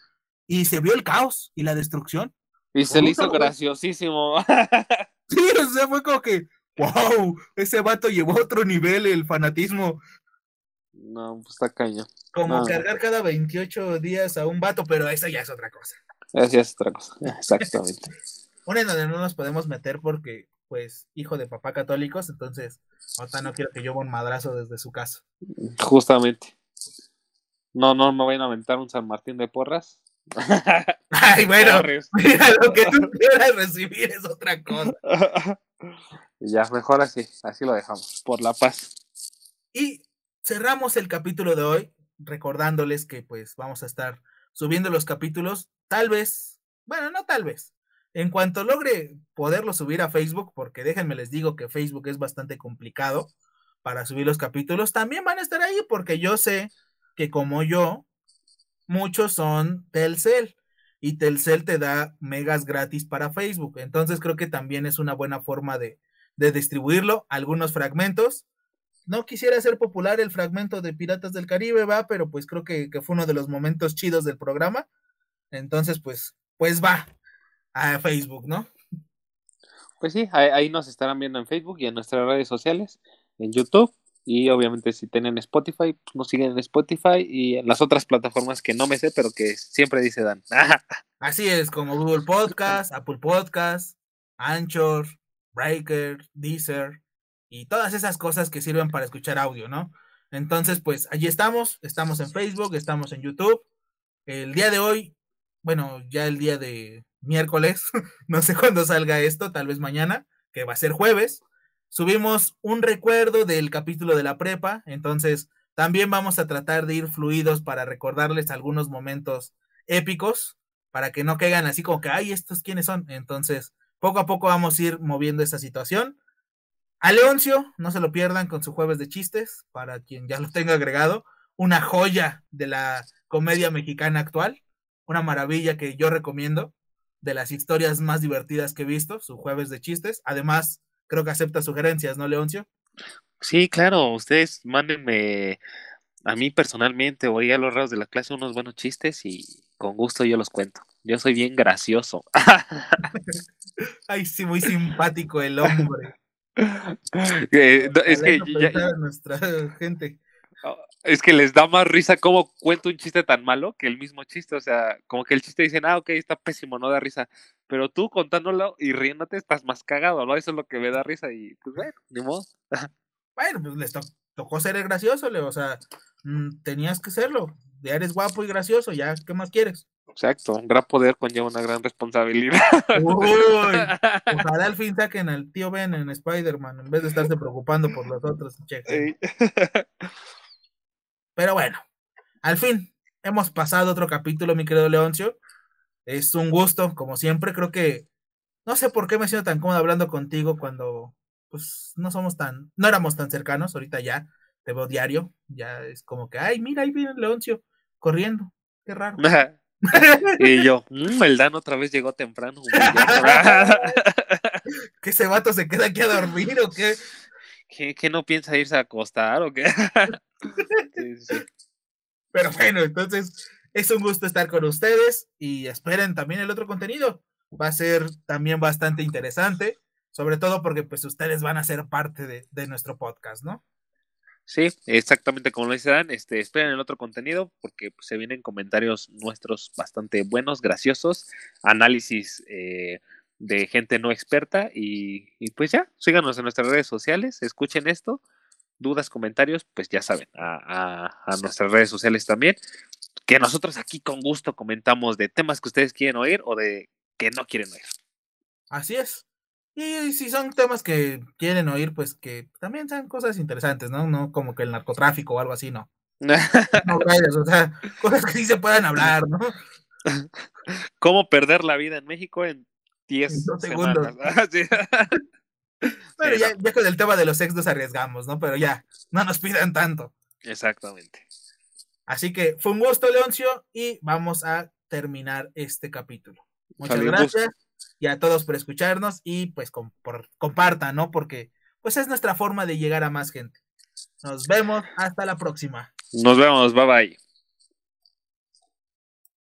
Y se vio el caos y la destrucción. Y se le hizo graciosísimo. <laughs> sí, o sea, fue como que, wow, ese vato llevó a otro nivel el fanatismo. No, pues está caño. Como cargar cada 28 días a un vato, pero eso ya es otra cosa. Eso ya es otra cosa, <laughs> exactamente. Una en donde no nos podemos meter porque, pues, hijo de papá católicos, entonces, ahorita no quiero que yo un madrazo desde su casa. Justamente. No, no me vayan a aventar un San Martín de porras. <laughs> Ay, bueno, <laughs> mira, lo que tú quieras recibir es otra cosa. Ya, mejor así, así lo dejamos, por la paz. Y cerramos el capítulo de hoy recordándoles que pues vamos a estar subiendo los capítulos, tal vez, bueno, no tal vez, en cuanto logre poderlo subir a Facebook, porque déjenme les digo que Facebook es bastante complicado para subir los capítulos, también van a estar ahí porque yo sé que como yo, muchos son Telcel y Telcel te da megas gratis para Facebook. Entonces creo que también es una buena forma de, de distribuirlo, algunos fragmentos no quisiera hacer popular el fragmento de Piratas del Caribe, va, pero pues creo que, fue uno de los momentos chidos del programa. Entonces, pues, pues va a Facebook, ¿no? Pues sí, ahí, nos estarán viendo en Facebook y en nuestras redes sociales, en YouTube. Y obviamente si tienen Spotify, pues nos siguen en Spotify y en las otras plataformas que no me sé, pero que siempre dice Dan. <laughs> Así es, como Google Podcast, Apple Podcast, Anchor, Breaker, Deezer, y todas esas cosas que sirven para escuchar audio, ¿no? Entonces, pues allí estamos, estamos en Facebook, estamos en YouTube. El día de hoy, bueno, ya el día de miércoles, <laughs> no sé cuándo salga esto, tal vez mañana, que va a ser jueves, subimos un recuerdo del capítulo de la prepa, entonces también vamos a tratar de ir fluidos para recordarles algunos momentos épicos, para que no caigan así como que, ay, estos quiénes son. Entonces, poco a poco vamos a ir moviendo esa situación. A Leoncio, no se lo pierdan con su jueves de chistes, para quien ya lo tenga agregado, una joya de la comedia mexicana actual, una maravilla que yo recomiendo, de las historias más divertidas que he visto, su jueves de chistes. Además, creo que acepta sugerencias, ¿no, Leoncio? Sí, claro, ustedes mándenme a mí personalmente o a los raros de la clase unos buenos chistes y con gusto yo los cuento. Yo soy bien gracioso. <laughs> Ay, sí, muy simpático el hombre. <laughs> es que nuestra gente. Es que les da más risa cómo cuento un chiste tan malo que el mismo chiste. O sea, como que el chiste dicen, ah, ok, está pésimo, no da risa. Pero tú contándolo y riéndote estás más cagado, ¿no? Eso es lo que me da risa y pues bueno, ni modo. Bueno, pues les tocó ser gracioso, Leo. O sea, mm, tenías que serlo. Ya eres guapo y gracioso, ya, ¿qué más quieres? Exacto, un gran poder conlleva una gran responsabilidad. Uy, <laughs> ojalá al fin saquen al tío Ben en Spider-Man en vez de estarse preocupando por los otros. <laughs> Pero bueno, al fin hemos pasado otro capítulo, mi querido Leoncio. Es un gusto, como siempre. Creo que no sé por qué me siento tan cómodo hablando contigo cuando pues no somos tan, no éramos tan cercanos, ahorita ya te veo diario, ya es como que, ay, mira, ahí viene Leoncio corriendo, qué raro. <laughs> y yo, mmm, el Dan otra vez llegó temprano. <laughs> ¿Que ese vato se queda aquí a dormir o qué? ¿Qué, no piensa irse a acostar o qué? <laughs> Pero bueno, entonces es un gusto estar con ustedes y esperen también el otro contenido. Va a ser también bastante interesante, sobre todo porque pues ustedes van a ser parte de, de nuestro podcast, ¿no? Sí, exactamente como lo dice Dan, este, esperen el otro contenido porque pues, se vienen comentarios nuestros bastante buenos, graciosos, análisis eh, de gente no experta y, pues ya, síganos en nuestras redes sociales, escuchen esto, dudas, comentarios, pues ya saben, a, a nuestras redes sociales también, que nosotros aquí con gusto comentamos de temas que ustedes quieren oír o de que no quieren oír. Así es. Y si son temas que quieren oír, pues que también sean cosas interesantes, ¿no? No como que el narcotráfico o algo así, no. <laughs> no o sea, <laughs> cosas que sí se puedan hablar, ¿no? <laughs> ¿Cómo perder la vida en México en 10 segundos? Pero ya, ya, con el tema de los ex nos arriesgamos, ¿no? Pero ya, no nos pidan tanto. Exactamente. Así que fue un gusto, Leoncio, y vamos a terminar este capítulo. Muchas gracias y a todos por escucharnos y pues compartan, ¿no? Porque pues es nuestra forma de llegar a más gente. Nos vemos, hasta la próxima. Nos vemos, bye bye.